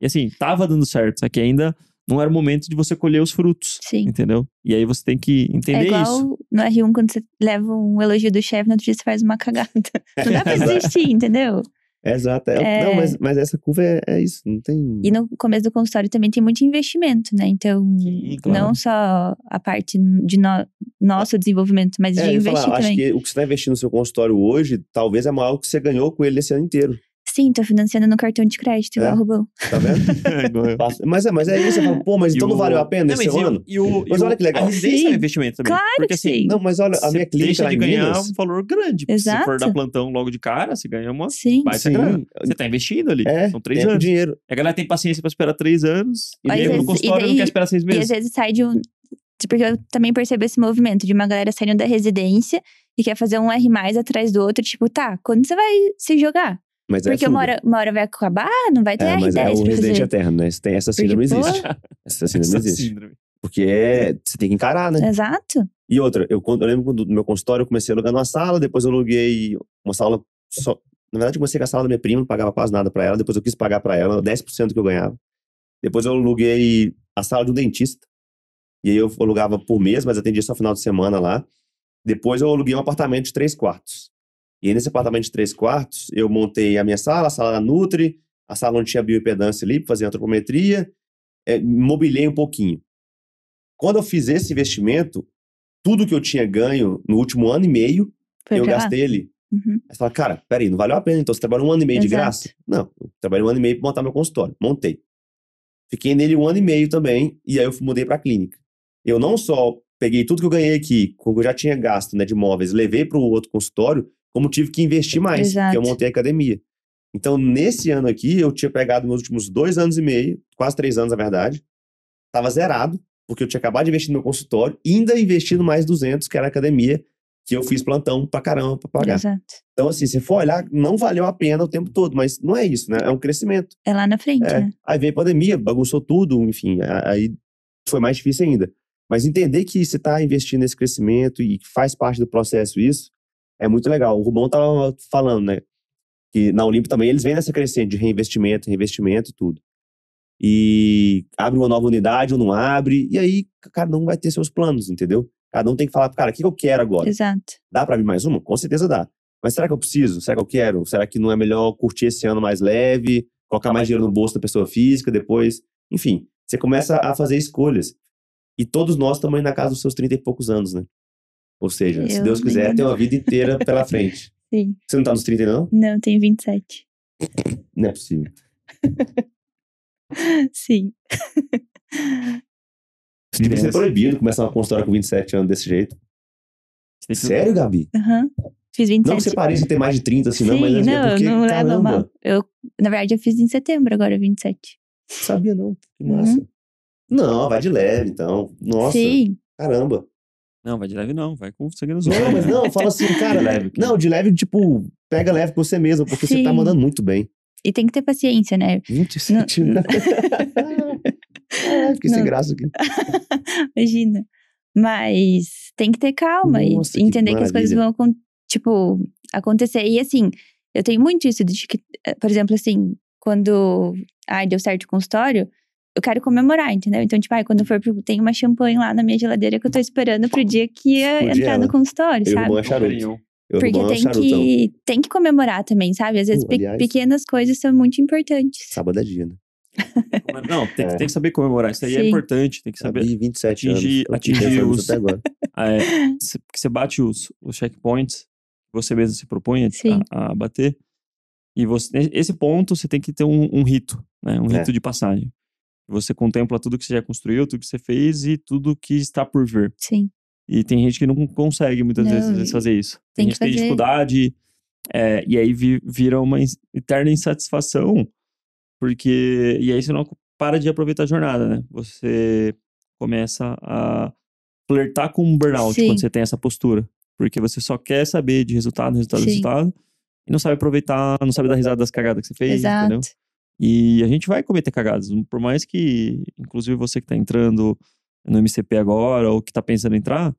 E assim, tava dando certo, só que ainda não era o momento de você colher os frutos. Sim. Entendeu? E aí você tem que É entender igual isso. no R1, quando você leva um elogio do chefe, no outro dia você faz uma cagada. Não dá pra desistir, entendeu? Exato. é- É. Não, mas, mas essa curva é, é isso. Não tem. E no começo do consultório também tem muito investimento, né? Então, Sim, claro. não só a parte de no- nosso desenvolvimento, mas de É, investir falar, acho que o que você está investindo no seu consultório hoje, talvez é maior que você ganhou com ele esse ano inteiro. Sim, tô financiando no cartão de crédito, igual É? Tá vendo? Mas, é, mas é isso, você fala, pô, mas E então não o- valeu a pena Não, esse e ano? E o, Mas e o- olha que legal. A residência é um investimento também. Claro porque que assim, sim. Não, mas olha, a minha clínica deixa lá de ganhar Minas... um valor grande. Se Exato. for dar plantão logo de cara, você ganha uma Sim. baita Sim, grana. Você tá investindo ali. é, São três tempo, anos. dinheiro. A galera tem paciência pra esperar três anos. E Às daí no vezes- consultório daí- não quer esperar seis E às meses. vezes sai de um. Porque eu também percebo esse movimento de uma galera saindo da residência e quer fazer um R mais atrás do outro. Tipo, tá, quando você vai se jogar? Mas é Porque fuga. uma hora, uma hora vai acabar, não vai ter É, mas R10 é o residente fazer. eterno, né? Tem essa Porque, síndrome pô, existe. Essa síndrome Essa existe. síndrome. Porque é, você tem que encarar, né? Exato. E outra, eu, eu lembro quando no meu consultório eu comecei alugando uma sala, depois eu aluguei uma sala só. Na verdade, eu comecei com a sala da minha prima, não pagava quase nada pra ela. Depois eu quis pagar pra ela 10% do que eu ganhava. Depois eu aluguei a sala de um dentista. E aí eu alugava por mês, mas atendia só final de semana lá. Depois eu aluguei um apartamento de três quartos. E nesse apartamento de três quartos, eu montei a minha sala, a sala da Nutri, a sala onde tinha bioimpedância ali, pra fazer antropometria, é, mobilei um pouquinho. Quando eu fiz esse investimento, tudo que eu tinha ganho no último ano e meio, Foi eu pra lá. gastei ali. Uhum. Aí você fala, cara, peraí, não valeu a pena, então você trabalhou um ano e meio de Exato. graça? Não, eu trabalhei um ano e meio pra montar meu consultório. Montei. Fiquei nele um ano e meio também, e aí eu mudei pra clínica. Eu não só peguei tudo que eu ganhei aqui, com o que eu já tinha gasto né, de imóveis, levei pro outro consultório, como tive que investir mais, Exato. porque eu montei a academia. Então, nesse ano aqui, eu tinha pegado meus últimos dois anos e meio, quase três anos, na verdade, tava zerado, porque eu tinha acabado de investir no meu consultório, ainda investindo mais 200, que era a academia, que eu fiz plantão pra caramba pra pagar. Exato. Então, assim, se for olhar, não valeu a pena o tempo todo, mas não é isso, né? É um crescimento. É lá na frente, É. né? Aí veio a pandemia, bagunçou tudo, enfim, aí foi mais difícil ainda. Mas entender que você está investindo nesse crescimento e que faz parte do processo isso, é muito legal. O Rubão tava falando, né? Que na Olimpo também eles vêm nessa crescente de reinvestimento, reinvestimento e tudo. E abre uma nova unidade ou não abre, e aí cada um vai ter seus planos, entendeu? Cada um tem que falar, cara, o que eu quero agora? Exato. Dá pra abrir mais uma? Com certeza dá. Mas será que eu preciso? Será que eu quero? Será que não é melhor curtir esse ano mais leve, colocar mais dinheiro no bolso da pessoa física depois? Enfim, você começa a fazer escolhas. E todos nós estamos aí na casa dos seus 30 e poucos anos, né? Ou seja, se Eu Deus quiser, tem uma vida inteira pela frente. Sim. Você não tá nos 30 ainda, não? Não, tem 27. Não é possível. Sim. Devia ser proibido começar uma consultória com 27 anos desse jeito. Você que- Sério, Gabi? Aham. Fiz 27. Não que você pareça ter mais de 30 assim, não, mas é não, porque, não leva mal. Eu, na verdade, eu fiz em setembro, agora 27. sabia não. Que massa. Não, vai de leve, então. Nossa, Uhum. Sim. caramba. Não, vai de leve não, vai com sangue nos Não, olhos. mas não, fala assim, cara. De leve, Não, de leve, tipo, pega leve com você mesmo, porque você tá Sim. mandando muito bem. E tem que ter paciência, né? 27 anos. Ah, fiquei sem Não. graça aqui. Imagina. Mas tem que ter calma Nossa, e que entender que, as coisas vão, tipo, acontecer. E assim, eu tenho muito isso de que, eh, por exemplo, assim, quando ai, deu certo o consultório, eu quero comemorar, entendeu? Então, tipo, ai, quando eu for pro, tem uma champanhe lá na minha geladeira que eu tô esperando pro dia que ia entrar ela. no consultório, Eu sabe? vou charuto. Carinho. Eu Porque vou tem charutão. que, tem que comemorar também, sabe? Às vezes Uh, pe- aliás. pequenas coisas são muito importantes. Sábado é dia, né? Não, tem, que- É. tem que saber comemorar. Isso aí é Sim. importante. Tem que saber. Sabe, 27 atingir- anos. Atingir os- Até agora. É, cê- porque você bate os, os checkpoints você mesmo se propõe a, a bater. E você, esse ponto você tem que ter um, um rito, né? Um É. rito de passagem. Você contempla tudo que você já construiu, tudo que você fez e tudo que está por vir. Sim. E tem gente que não consegue muitas Não, vezes fazer isso. Tem, tem gente que que tem fazer- dificuldade, é, e aí vi- vira uma eterna insatisfação, porque. E aí você não para de aproveitar a jornada, né? Você começa a flertar com um burnout Sim. quando você tem essa postura. Porque você só quer saber de resultado, resultado, Sim. resultado, e não sabe aproveitar, não sabe dar risada das cagadas que você fez, Exato. entendeu? E a gente vai cometer cagadas. Por mais que, inclusive você que tá entrando no MCP agora, ou que tá pensando em entrar,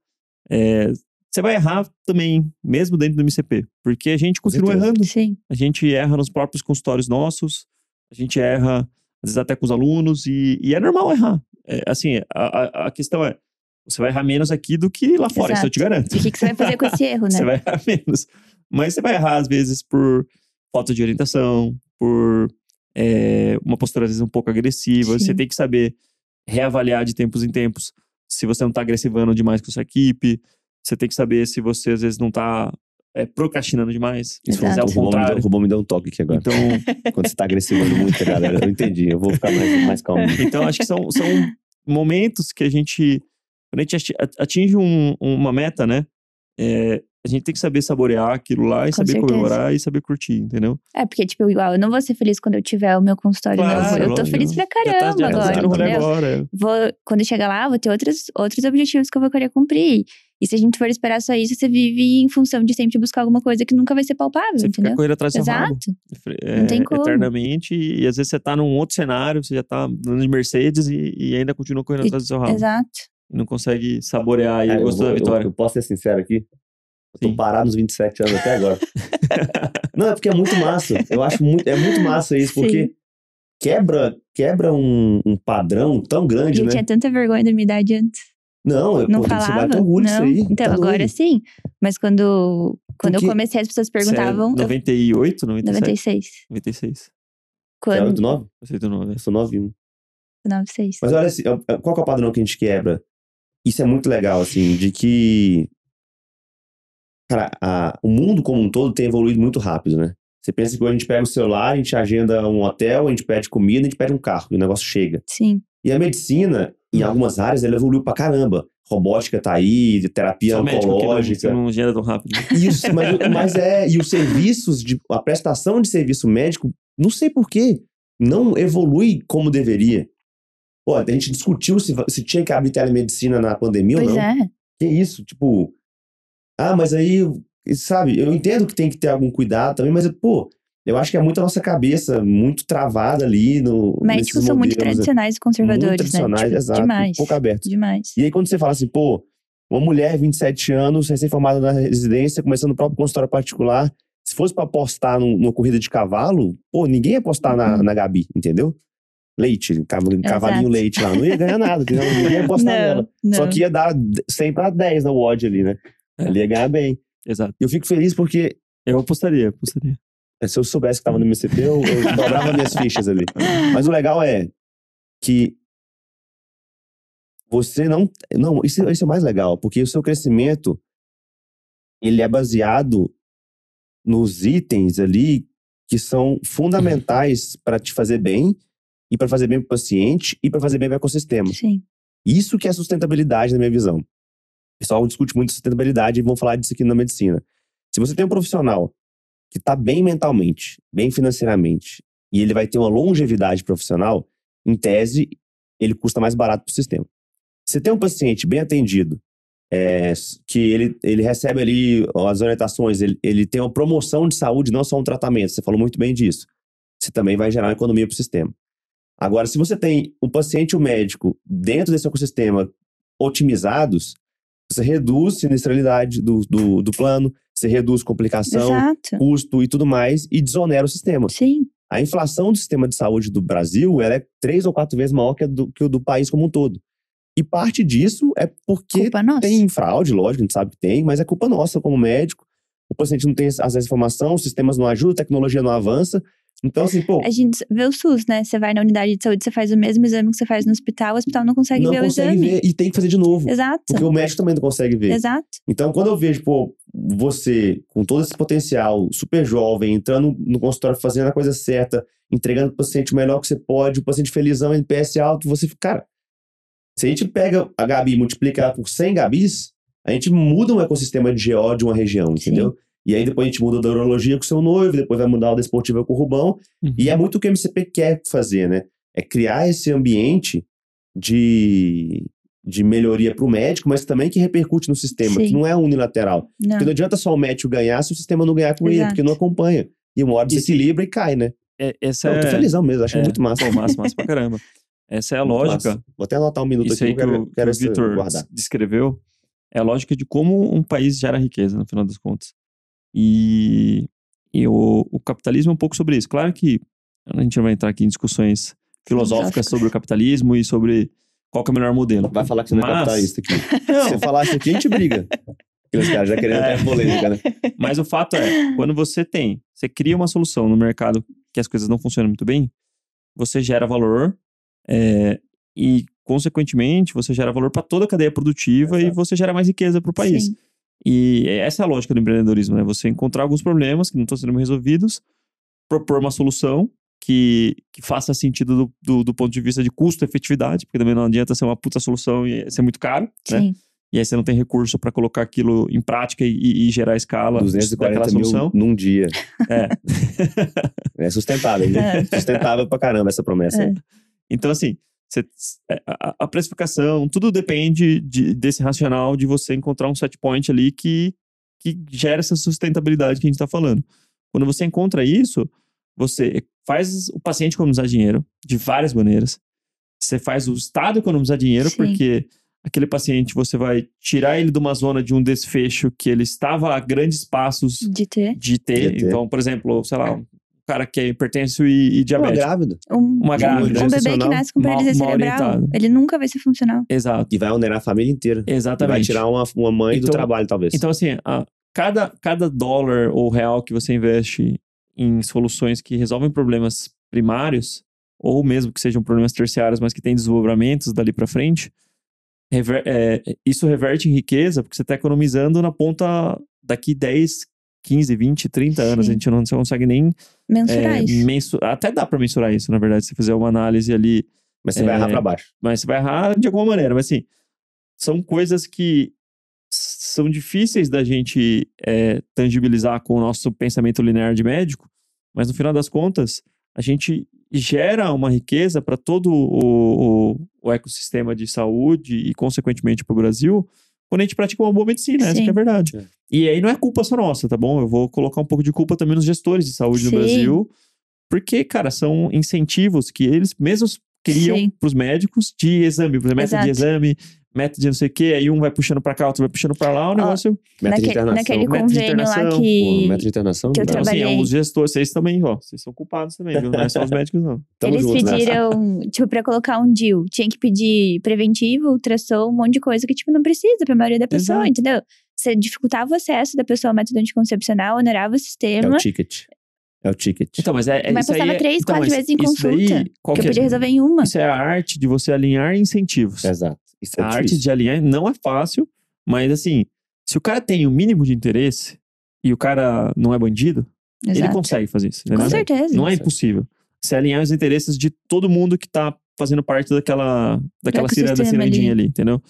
é, você vai errar também, mesmo dentro do MCP. Porque a gente continua errando. Sim. A gente erra nos próprios consultórios nossos, a gente erra, às vezes, até com os alunos, e, e é normal errar. É, assim, a, a- a questão é, você vai errar menos aqui do que lá fora, isso eu te Exato. garanto. E o que, que você vai fazer com esse erro, né? Você vai errar menos. Mas você vai errar, às vezes, por falta de orientação, por é, uma postura, às vezes, um pouco agressiva. Você Sim. tem que saber reavaliar de tempos em tempos se você não está agressivando demais com sua equipe. Você tem que saber se você, às vezes, não está procrastinando demais. Exato. fizer O contrário. o Rubão me deu um toque aqui agora. Então, Quando você tá agressivando muito, galera, eu entendi. Eu vou ficar mais, mais calmo. então, acho que são, são momentos que a gente, quando a gente ati- atinge um- uma meta, né? é, a gente tem que saber saborear aquilo lá e Com saber certeza. comemorar e saber curtir, entendeu? É, porque, tipo, igual, eu não vou ser feliz quando eu tiver o meu consultório novo. Eu tô lógico. feliz pra Já tá- caramba já tá agora, agora. é. Vou, quando chegar lá, vou ter outros, outros objetivos que eu vou querer cumprir. E se a gente for esperar só isso, você vive em função de sempre buscar alguma coisa que nunca vai ser palpável, Você fica entendeu? correndo atrás do seu rabo. Exato. é, Não tem como. eternamente e, e às vezes você tá num outro cenário, você já tá andando de Mercedes e, e ainda continua correndo E- atrás do seu rabo. Exato. E não consegue saborear aí É, eu, vou- da eu- vitória. eu posso ser sincero aqui? Eu tô Sim. parado nos 27 anos até agora. Não, é porque é muito massa. Eu acho muito, é muito massa isso, Sim. porque quebra, quebra um, um padrão tão grande, eu né? tinha tanta vergonha da minha idade antes. Não, eu, Não pô, que você falava. vai ter orgulho não. aí. Então, tá agora doido. sim. Mas quando, quando Porque eu comecei, as pessoas Você é perguntavam. eu- 98, 97? 96. 96. Você é Quando. 89? 89. Eu sou 91. 96. Mas olha, assim, é- qual que é o padrão que a gente quebra? Isso é muito legal, assim, de que. Cara, a- o mundo como um todo tem evoluído muito rápido, né? Você pensa que hoje a gente pega o celular, a gente agenda um hotel, a gente pede comida, a gente pede um carro, e o negócio chega. Sim. E a medicina, em algumas áreas, ela evoluiu pra caramba. Robótica tá aí, terapia Só que não, oncológica. não gera tão rápido. Isso, mas, mas é. E os serviços, de, a prestação de serviço médico, não sei porquê, não evolui como deveria. Pô, a gente discutiu se, se tinha que abrir telemedicina na pandemia Pois ou não. é. Que isso, tipo. Ah, mas aí, sabe, eu entendo que tem que ter algum cuidado também, mas, pô, eu acho que é muito a nossa cabeça muito travada ali no. Médicos nesses são muito modelos, né? tradicionais e conservadores, Muito tradicionais, né? Tipo, exato. Demais. Pouco abertos. Demais. E aí, quando você fala assim, pô, uma mulher, 27 anos, recém-formada na residência, começando o próprio consultório particular, se fosse pra apostar num- numa corrida de cavalo, pô, ninguém ia apostar na, Uhum. na Gabi, entendeu? Leite, cavalinho leite lá. Não ia ganhar nada, entendeu? Ninguém ia apostar nela. não. Só que ia dar 100 pra 10 na odd ali, né? É. Ele ia ganhar bem. Exato. E eu fico feliz porque Eu apostaria, apostaria. se eu soubesse que tava no MCP, eu, eu dobrava minhas fichas ali. Mas o legal é que você não. Não, isso, isso é o mais legal, porque o seu crescimento ele é baseado nos itens ali que são fundamentais para te fazer bem e para fazer bem para o paciente e para fazer bem para o ecossistema. Sim. Isso que é sustentabilidade na minha visão. O pessoal discute muito sustentabilidade e vão falar disso aqui na medicina. Se você tem um profissional que está bem mentalmente, bem financeiramente, e ele vai ter uma longevidade profissional, em tese, ele custa mais barato para o sistema. Se tem um paciente bem atendido, é, que ele, ele recebe ali as orientações, ele, ele tem uma promoção de saúde, não só um tratamento, você falou muito bem disso. Você também vai gerar uma economia para o sistema. Agora, se você tem o paciente e o médico dentro desse ecossistema otimizados, você reduz sinistralidade do, do, do plano, você reduz complicação, Exato. custo e tudo mais, e desonera o sistema. Sim. A inflação do sistema de saúde do Brasil ela é três ou quatro vezes maior que a do, que o do país como um todo. E parte disso é porque tem fraude, lógico, a gente sabe que tem, mas é culpa nossa como médico. O paciente não tem acesso à informação, os sistemas não ajudam, a tecnologia não avança. Então, assim, pô, A gente vê o SUS, né? Você vai na unidade de saúde, você faz o mesmo exame que você faz no hospital, o hospital não consegue não ver consegue o exame. ver e tem que fazer de novo. Exato. Porque o médico também não consegue ver. Exato. Então, quando eu vejo, pô, você com todo esse potencial, super jovem, entrando no consultório, fazendo a coisa certa, entregando pro paciente o melhor que você pode, o paciente felizão, NPS alto, você fica, cara, se a gente pega a Gabi e multiplica ela por 100 Gabis, a gente muda um ecossistema de GO de uma região, entendeu? E aí depois a gente muda da urologia com o seu noivo, depois vai mudar o desportivo com o Rubão, Uhum. e é muito o que o MCP quer fazer, né? É criar esse ambiente de, de melhoria para o médico, mas também que repercute no sistema, Sim. que não é unilateral. Não. Porque não adianta só o médico ganhar se o sistema não ganhar com ele, Exato. porque não acompanha. E uma hora E se- desequilibra e cai, né? É, essa eu tô é, felizão mesmo, acho é. muito massa. Pô, massa, massa pra caramba. Essa é a Muito lógica. massa. Vou até anotar um minuto Isso aqui, aí eu que quero, o, que quero o Vitor guardar. descreveu é a lógica de como um país gera riqueza, no final das contas. E, e o, o capitalismo é um pouco sobre isso. Claro que a gente não vai entrar aqui em discussões filosóficas sobre o capitalismo e sobre qual é o melhor modelo. Vai falar que você não é Mas- capitalista aqui. Se Não, você falar isso aqui, a gente briga. Porque os caras já querendo É. polêmica, né? Mas o fato é, quando você tem, você cria uma solução no mercado que as coisas não funcionam muito bem, você gera valor é, e, consequentemente, você gera valor para toda a cadeia produtiva e você gera mais riqueza para o país. Sim. E essa é a lógica do empreendedorismo, né? Você encontrar alguns problemas que não estão sendo resolvidos, propor uma solução que, que faça sentido do, do, do ponto de vista de custo-efetividade, porque também não adianta ser uma puta solução e ser muito caro, né? Sim. E aí você não tem recurso para colocar aquilo em prática e, e gerar escala daquela 240 mil solução. num dia. É. É sustentável, né? É. Sustentável pra caramba essa promessa. aí. É. Então, assim, você- a, a precificação, tudo depende de- desse racional de você encontrar um set point ali que, que gera essa sustentabilidade que a gente está falando. Quando você encontra isso, você faz o paciente economizar dinheiro de várias maneiras. Você faz o Estado economizar dinheiro, Sim. porque aquele paciente você vai tirar ele de uma zona de um desfecho que ele estava a grandes passos De ter de ter. De ter. Então, por exemplo, sei lá, cara que é hipertenso e, e Uma diabético. grávida. um, Uma grávida. um bebê que nasce com mal- paralisia mal cerebral, orientado. ele nunca vai ser funcional. Exato. E vai onerar a família inteira. E Exatamente. vai tirar uma, uma mãe do Então- trabalho, talvez. Então, assim, a- cada, cada dólar ou real que você investe em soluções que resolvem problemas primários, ou mesmo que sejam problemas terciários, mas que têm desdobramentos dali para frente, rever- é, isso reverte em riqueza, porque você está economizando na ponta daqui 10, 15, 20, 30 anos. Sim. A gente não, consegue nem Mensurar é, isso. mensu- Até dá para mensurar isso, na verdade, se fizer uma análise ali Mas você vai é, errar pra baixo. mas você vai errar de alguma maneira. Mas assim, são coisas que são difíceis da gente é, tangibilizar com o nosso pensamento linear de médico, mas no final das contas, a gente gera uma riqueza para todo o, o- o ecossistema de saúde e, consequentemente, para o Brasil, quando a gente pratica uma boa medicina, essa que é Sim. a verdade. É. E aí não é culpa só nossa, tá bom? Eu vou colocar um pouco de culpa também nos gestores de saúde no Sim. Brasil, porque, cara, são incentivos que eles mesmos criam Sim. para os médicos de exame, por exemplo, método de exame, método de não sei o quê, aí um vai puxando para cá, outro vai puxando para lá, o negócio. Meta de Naque- internação. naquele Meta de convênio lá internação, Pô, que. meta de internação. que eu não. Então, assim, trabalhei. os gestores, vocês também, ó, vocês são culpados também, viu? Não é só os médicos, não. Tamo Eles nessa. pediram, tipo, pra colocar um DIL, tinha que pedir preventivo, ultrassom, um monte de coisa que, tipo, não precisa pra maioria da pessoa, Exato. entendeu? Você dificultava o acesso da pessoa ao método anticoncepcional, onerava o É sistema, o ticket. É o ticket. Então, mas é, é mas isso aí passava é- três, então, quatro vezes em isso daí, consulta, qual que eu que é- podia resolver em uma. Isso é a arte de você alinhar incentivos. Exato. Isso é a arte de alinhar não é fácil, mas assim, se o cara tem o mínimo de interesse e o cara não é bandido, ele Exato. consegue fazer isso. Com entendeu? certeza. Não é impossível. Se alinhar os interesses de todo mundo que tá fazendo parte daquela, daquela ciranda ecossistema cirandinha ali. ali, entendeu?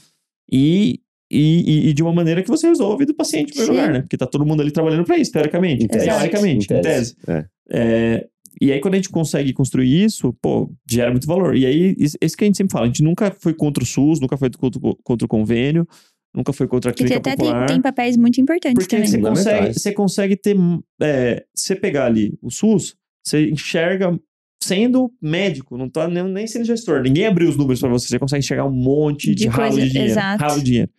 E, e, e- de uma maneira que você resolve do paciente em primeiro lugar, né? Porque tá todo mundo ali trabalhando pra isso, teoricamente. Em tese. Teoricamente, em tese. É. É, e aí, quando a gente consegue construir isso, pô, gera muito valor. E aí, isso, que a gente sempre fala, a gente nunca foi contra o SUS, nunca foi contra, o- contra o convênio, nunca foi contra a Porque clínica até tem, popular. tem papéis muito importantes Porque também. você consegue, você consegue ter. É, você pegar ali o SUS, você enxerga sendo médico, não tá nem, nem sendo gestor. Ninguém abriu os números pra você. Você consegue enxergar um monte de, De ralo coisa, de dinheiro. exato. Ralo de dinheiro.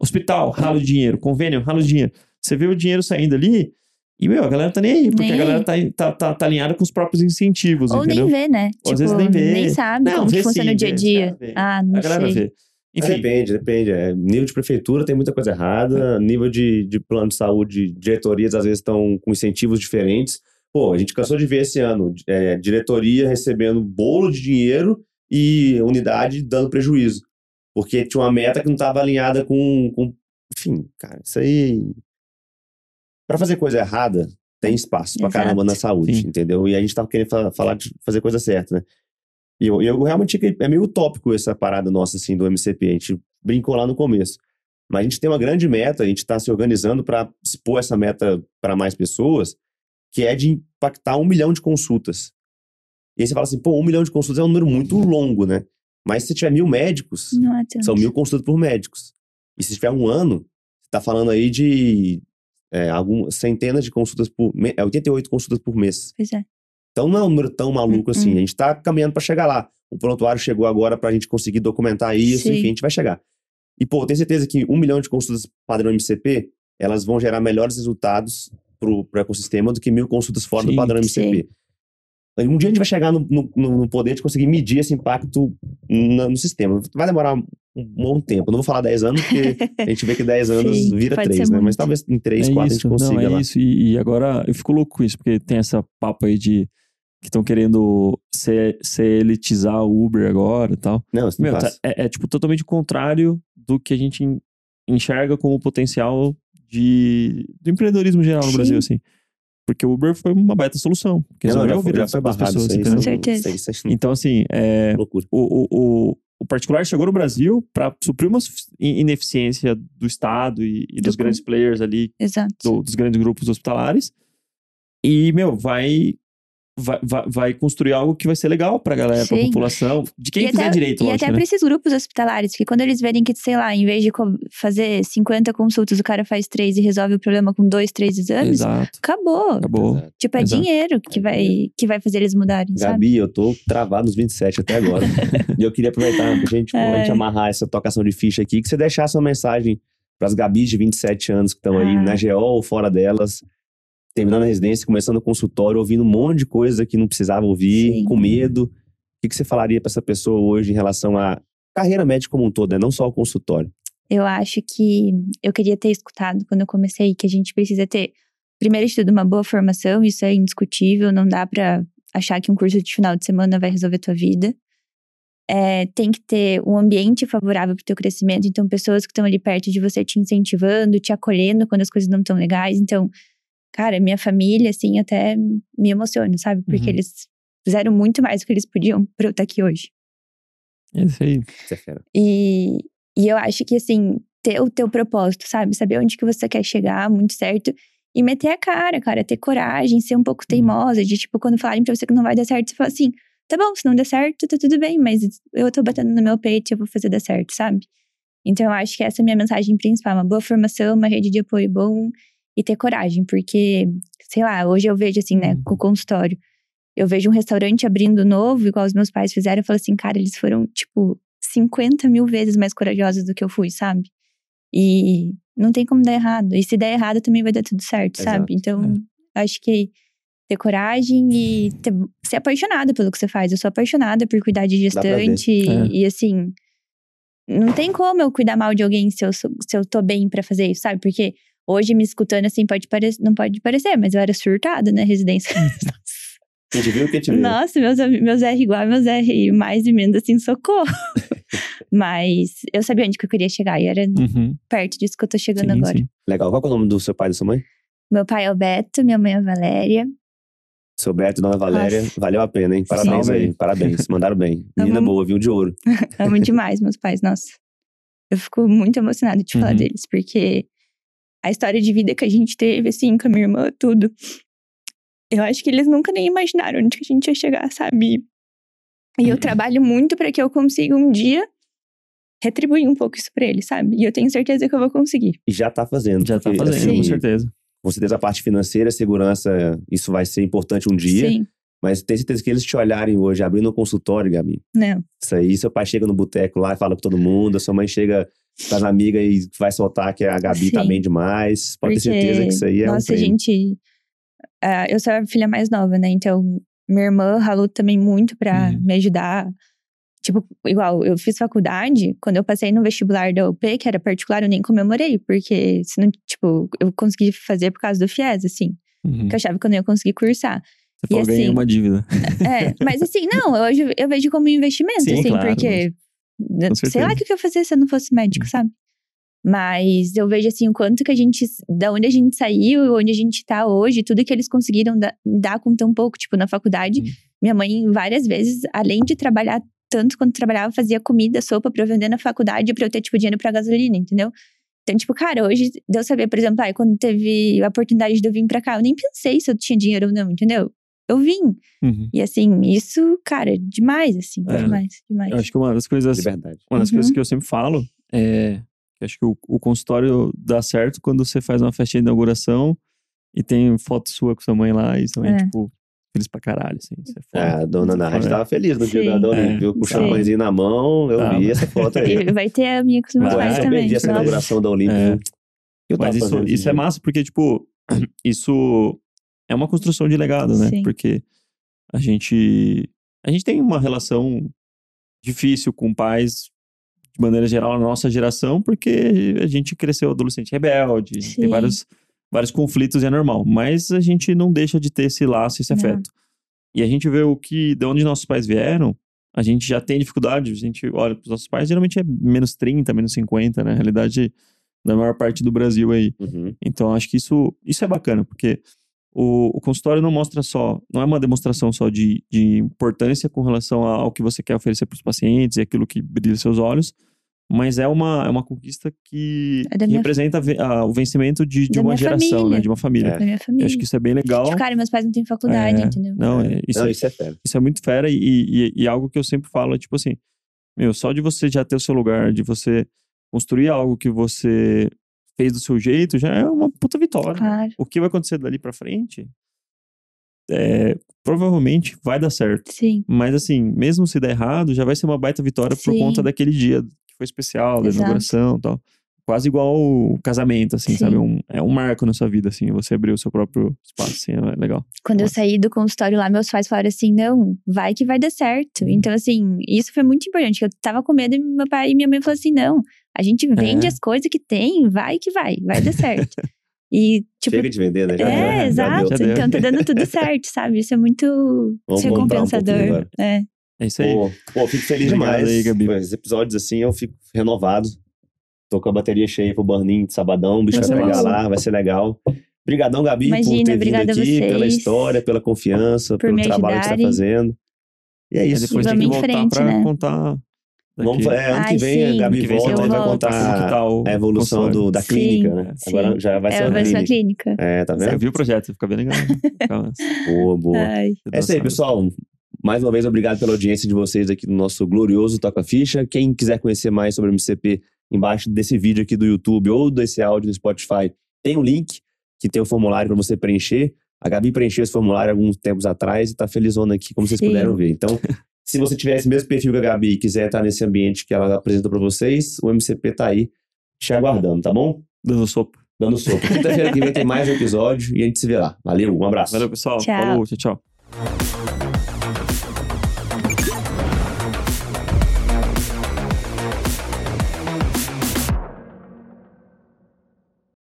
Hospital, ralo de dinheiro. Convênio, ralo de dinheiro. Você vê o dinheiro saindo ali. E, meu, a galera tá nem aí, porque Nem a galera tá, tá, tá, tá alinhada com os próprios incentivos, Ou entendeu? nem vê, né? Ou tipo, às vezes nem vê. sabe Não, como vê que funciona sim, o dia a dia. vê. Ah, não a galera sei. vê. Enfim, Depende, depende. É, nível de prefeitura tem muita coisa errada. Nível de, de plano de saúde, diretorias às vezes estão com incentivos diferentes. Pô, a gente cansou de ver esse ano é, diretoria recebendo bolo de dinheiro e unidade dando prejuízo. Porque tinha uma meta que não estava alinhada com, com. Enfim, cara, isso aí. Para fazer coisa errada, tem espaço pra Exato. caramba na saúde, Sim. entendeu? E a gente tava querendo fa- falar de fazer coisa certa, né? E eu, eu realmente é meio utópico essa parada nossa, assim, do MCP. A gente brincou lá no começo. Mas a gente tem uma grande meta, a gente está se organizando para expor essa meta para mais pessoas, que é de impactar um milhão de consultas. E aí você fala assim, pô, um milhão de consultas é um número muito longo, né? Mas se tiver mil médicos, Não é são mil consultas por médicos. E se tiver um ano, você está falando aí de é, algumas centenas de consultas por mês, é 88 consultas por mês. Pois é. Então não é um número tão maluco Uhum. assim. A gente está caminhando para chegar lá. O prontuário chegou agora para a gente conseguir documentar isso, Sim. enfim, a gente vai chegar. E, pô, tenho certeza que um milhão de consultas padrão MCP, elas vão gerar melhores resultados pro, pro ecossistema do que mil consultas fora do Sim, padrão MCP. Um dia a gente vai chegar no, no, no poder de conseguir medir esse impacto na- no sistema. Vai demorar um, bom tempo. Não vou falar 10 anos, porque a gente vê que 10 anos Sim, vira pode 3, ser né? Mas muito. talvez em 3, é 4 a isso, gente consiga não, é lá. isso. E, e agora eu fico louco com isso, porque tem essa papo aí de que estão querendo ser, ser elitizar o Uber agora e tal. Não, isso não Meu, tá- é, é, tipo totalmente o contrário do que a gente en- enxerga como potencial de, do empreendedorismo geral no Sim. Brasil, assim. Porque o Uber foi uma baita solução. Que Não, resolveu já, a foi, já foi barrado pessoas, isso? Com isso não- certeza. não- Então, assim, é, o, o, o, o particular chegou no Brasil para suprir uma ineficiência do Estado e, e dos Do- grandes players ali Exato. do- dos grandes grupos hospitalares. E, meu, vai, vai, vai, vai construir algo que vai ser legal pra galera, pra Sim. população. De quem E fizer até- direito, E lógico, até né? para esses grupos hospitalares, que quando eles verem que, sei lá, em vez de fazer 50 consultas, o cara faz três e resolve o problema com dois, três exames, Exato. acabou. Acabou. Exato. Tipo, é Exato. dinheiro que vai, que vai fazer eles mudarem, sabe? Gabi, eu tô travado nos 27 até agora. e eu queria aproveitar pra gente, a gente É. amarrar essa tocação de ficha aqui, que você deixasse uma mensagem pras Gabis de 27 anos que estão aí Ah. na GO ou fora delas, terminando a residência, começando o consultório, ouvindo um monte de coisa que não precisava ouvir, Sim. com medo. O que, que você falaria pra essa pessoa hoje em relação à carreira médica como um todo, né? Não só o consultório. Eu acho que eu queria ter escutado quando eu comecei que a gente precisa ter, primeiro de tudo, uma boa formação, isso é indiscutível, não dá pra achar que um curso de final de semana vai resolver tua vida. É, tem que ter um ambiente favorável pro teu crescimento, então pessoas que estão ali perto de você te incentivando, te acolhendo quando as coisas não estão legais. Então, cara, minha família, assim, até me emociona, sabe? Porque Uhum. eles fizeram muito mais do que eles podiam pra eu estar aqui hoje. É isso aí. Você é fera. E, e eu acho que, assim, ter o teu propósito, sabe? Saber onde que você quer chegar, muito certo. E meter a cara, cara. Ter coragem, ser um pouco teimosa. De, tipo, quando falarem pra você que não vai dar certo, você fala assim, tá bom, se não der certo, tá tudo bem. Mas eu tô batendo no meu peito e eu vou fazer dar certo, sabe? Então, eu acho que essa é a minha mensagem principal. Uma boa formação, uma rede de apoio bom e ter coragem. Porque, sei lá, hoje eu vejo, assim, né, Uhum. com o consultório. Eu vejo um restaurante abrindo novo, igual os meus pais fizeram. Eu falo assim, cara, eles foram, tipo, 50 mil vezes mais corajosos do que eu fui, sabe? E não tem como dar errado. E se der errado, também vai dar tudo certo, Exato, sabe? Então, acho que ter coragem e ter- ser apaixonada pelo que você faz. Eu sou apaixonada por cuidar de gestante. E, É. e, assim, não tem como eu cuidar mal de alguém se eu, se eu tô bem pra fazer isso, sabe? Porque hoje, me escutando assim, pode parecer, não pode parecer, mas eu era surtada na residência. A gente viu o que a gente viu. Nossa, meus, meus R igual, meus R mais e menos assim, socorro. Mas eu sabia onde que eu queria chegar e era Uhum. perto disso que eu tô chegando Sim, agora. sim. Legal. Qual é o nome do seu pai e da sua mãe? Meu pai é o Beto, minha mãe é a Valéria. Seu Beto e Dona Valéria. Nossa. Valeu a pena, hein? Parabéns Salve aí. aí. Parabéns. Mandaram bem. Menina Amo. boa, viu? De ouro. Amo demais meus pais, nossa. Eu fico muito emocionada de falar Uhum. deles, porque a história de vida que a gente teve, assim, com a minha irmã, tudo. Eu acho que eles nunca nem imaginaram onde que a gente ia chegar, sabe? E eu Uhum. trabalho muito pra que eu consiga um dia retribuir um pouco isso pra eles, sabe? E eu tenho certeza que eu vou conseguir. E já tá fazendo. Já tá fazendo, assim, com certeza. Com certeza a parte financeira, segurança, isso vai ser importante um dia. Sim, Mas tenho certeza que eles te olharem hoje, abrindo um consultório, Gabi. não. Isso aí, seu pai chega no boteco lá e fala com todo mundo, a sua mãe chega com as amigas e vai soltar que a Gabi tá Sim. bem demais. Pode ter Porque, certeza que isso aí é um Nossa, gente. ah, eu sou a filha mais nova, né? Então, minha irmã ralou também muito pra Uhum. me ajudar. Tipo, igual, eu fiz faculdade, quando eu passei no vestibular da UP, que era particular, eu nem comemorei, porque senão, tipo, eu consegui fazer por causa do FIES, assim. Uhum. Que eu achava que eu não ia conseguir cursar. Você falou, E ganhei assim- uma dívida. É, mas assim, não, hoje eu vejo como um investimento, Sim, assim, claro, porque. Com Sei lá o que eu ia fazer se eu não fosse médico, sabe? Mas eu vejo assim o quanto que a gente. Da onde a gente saiu, onde a gente tá hoje, tudo que eles conseguiram da- dar com tão pouco, tipo, na faculdade. Hum. Minha mãe, várias vezes, além de trabalhar tanto quanto trabalhava, fazia comida, sopa pra eu vender na faculdade pra eu ter, tipo, dinheiro pra gasolina, entendeu? Então, tipo, cara, hoje deu saber, por exemplo, ai, quando teve a oportunidade de eu vir pra cá, eu nem pensei se eu tinha dinheiro ou não, entendeu? Eu vim. Uhum. E assim, isso, cara, demais, assim, É. demais, demais. Eu acho que uma das coisas De verdade. Uma das Uhum. coisas que eu sempre falo é que acho que o, o consultório dá certo quando você faz uma festinha de inauguração e tem foto sua com sua mãe lá e sua mãe, É. tipo, feliz pra caralho, assim. Isso é É, a dona Nath É. tava feliz no dia Sim. da Dona É. Olímpia, viu? Com o champanhezinho na mão, eu Tava. vi essa foto aí. E vai ter a minha com os meus pais eu também. perdi essa Nossa. inauguração da Olímpia. É. Eu Mas isso, isso é massa porque, tipo, isso é uma construção de legado, né? Sim. Porque a gente, a gente tem uma relação difícil com pais, de maneira geral, na nossa geração, porque a gente cresceu adolescente rebelde, Sim. tem vários, vários conflitos e é normal. Mas a gente não deixa de ter esse laço, esse Não. afeto. E a gente vê o que, de onde nossos pais vieram, a gente já tem dificuldade, a gente olha para os nossos pais, geralmente é menos 30, menos 50, né? A realidade da maior parte do Brasil aí. Uhum. Então, acho que isso, isso é bacana, porque o, o consultório não mostra só, não é uma demonstração só de, de importância com relação ao que você quer oferecer para os pacientes e aquilo que brilha seus olhos, mas é uma, é uma conquista que, É que minha- representa a o vencimento de, de Da uma geração, família. né? De uma família. É. Da minha Eu família. acho que isso é bem legal. Tipo, cara, meus pais não têm faculdade, É, entendeu? Não, é, isso, Não, é, isso é fera. isso é muito fera e, e, e algo que eu sempre falo é tipo assim, meu, só de você já ter o seu lugar, de você construir algo que você fez do seu jeito, já é uma puta vitória. Claro. O que vai acontecer dali pra frente, é, provavelmente vai dar certo. Sim. Mas assim, mesmo se der errado, já vai ser uma baita vitória por Sim. conta daquele dia que foi especial, da Exato. inauguração e tal. Quase igual o casamento, assim, Sim. sabe? Um, é um marco na sua vida, assim, você abrir o seu próprio espaço, assim, é legal. Quando eu saí do consultório lá, meus pais falaram assim: não, vai que vai dar certo. Uhum. Então, assim, isso foi muito importante. Eu tava com medo e meu pai e minha mãe falaram assim: não, a gente vende É. as coisas que tem, vai que vai, vai dar certo. e, tipo, Chega de vender, né? Já deu, é, já exato. deu. Já deu. Então tá dando tudo certo, sabe? Isso é muito Vamos um recompensador. agora. é. É isso aí. Pô, pô, fico feliz Obrigado demais. aí, Gabi. Esses episódios assim, eu fico renovado. Tô com a bateria cheia pro burninho de sabadão. O bicho vai pegar lá, vai ser legal. Obrigadão, Gabi, por Imagina, ter vindo aqui, pela história, pela confiança, Por pelo trabalho que você tá ajudarem. fazendo. E é Aí isso. depois tem Vamos que voltar frente, pra né? contar. Vamos, é, ano que vem a sim. Gabi que vem volta você e vai volta. contar como que tá o a evolução do, da Sim, clínica, né? sim. Agora já vai ser É, uma clínica. clínica. É, tá vendo? vi o projeto, fica bem legal. Massa. Boa, boa. Ai. É isso aí, pessoal. Mais uma vez, obrigado pela audiência de vocês aqui no nosso glorioso Toca Ficha. Quem quiser conhecer mais sobre o MCP, embaixo desse vídeo aqui do YouTube ou desse áudio no Spotify, tem um link que tem o formulário para você preencher. A Gabi preencheu esse formulário alguns tempos atrás e tá felizona aqui, como vocês Sim. puderam ver. Então, se você tiver esse mesmo perfil que a Gabi e quiser estar nesse ambiente que ela apresenta para vocês, o MCP tá aí te aguardando, tá bom? Dando sopa. Dando sopa. Quinta-feira que vem tem mais um episódio e a gente se vê lá. Valeu, um abraço. Valeu, pessoal. Tchau. Falou, tchau, tchau.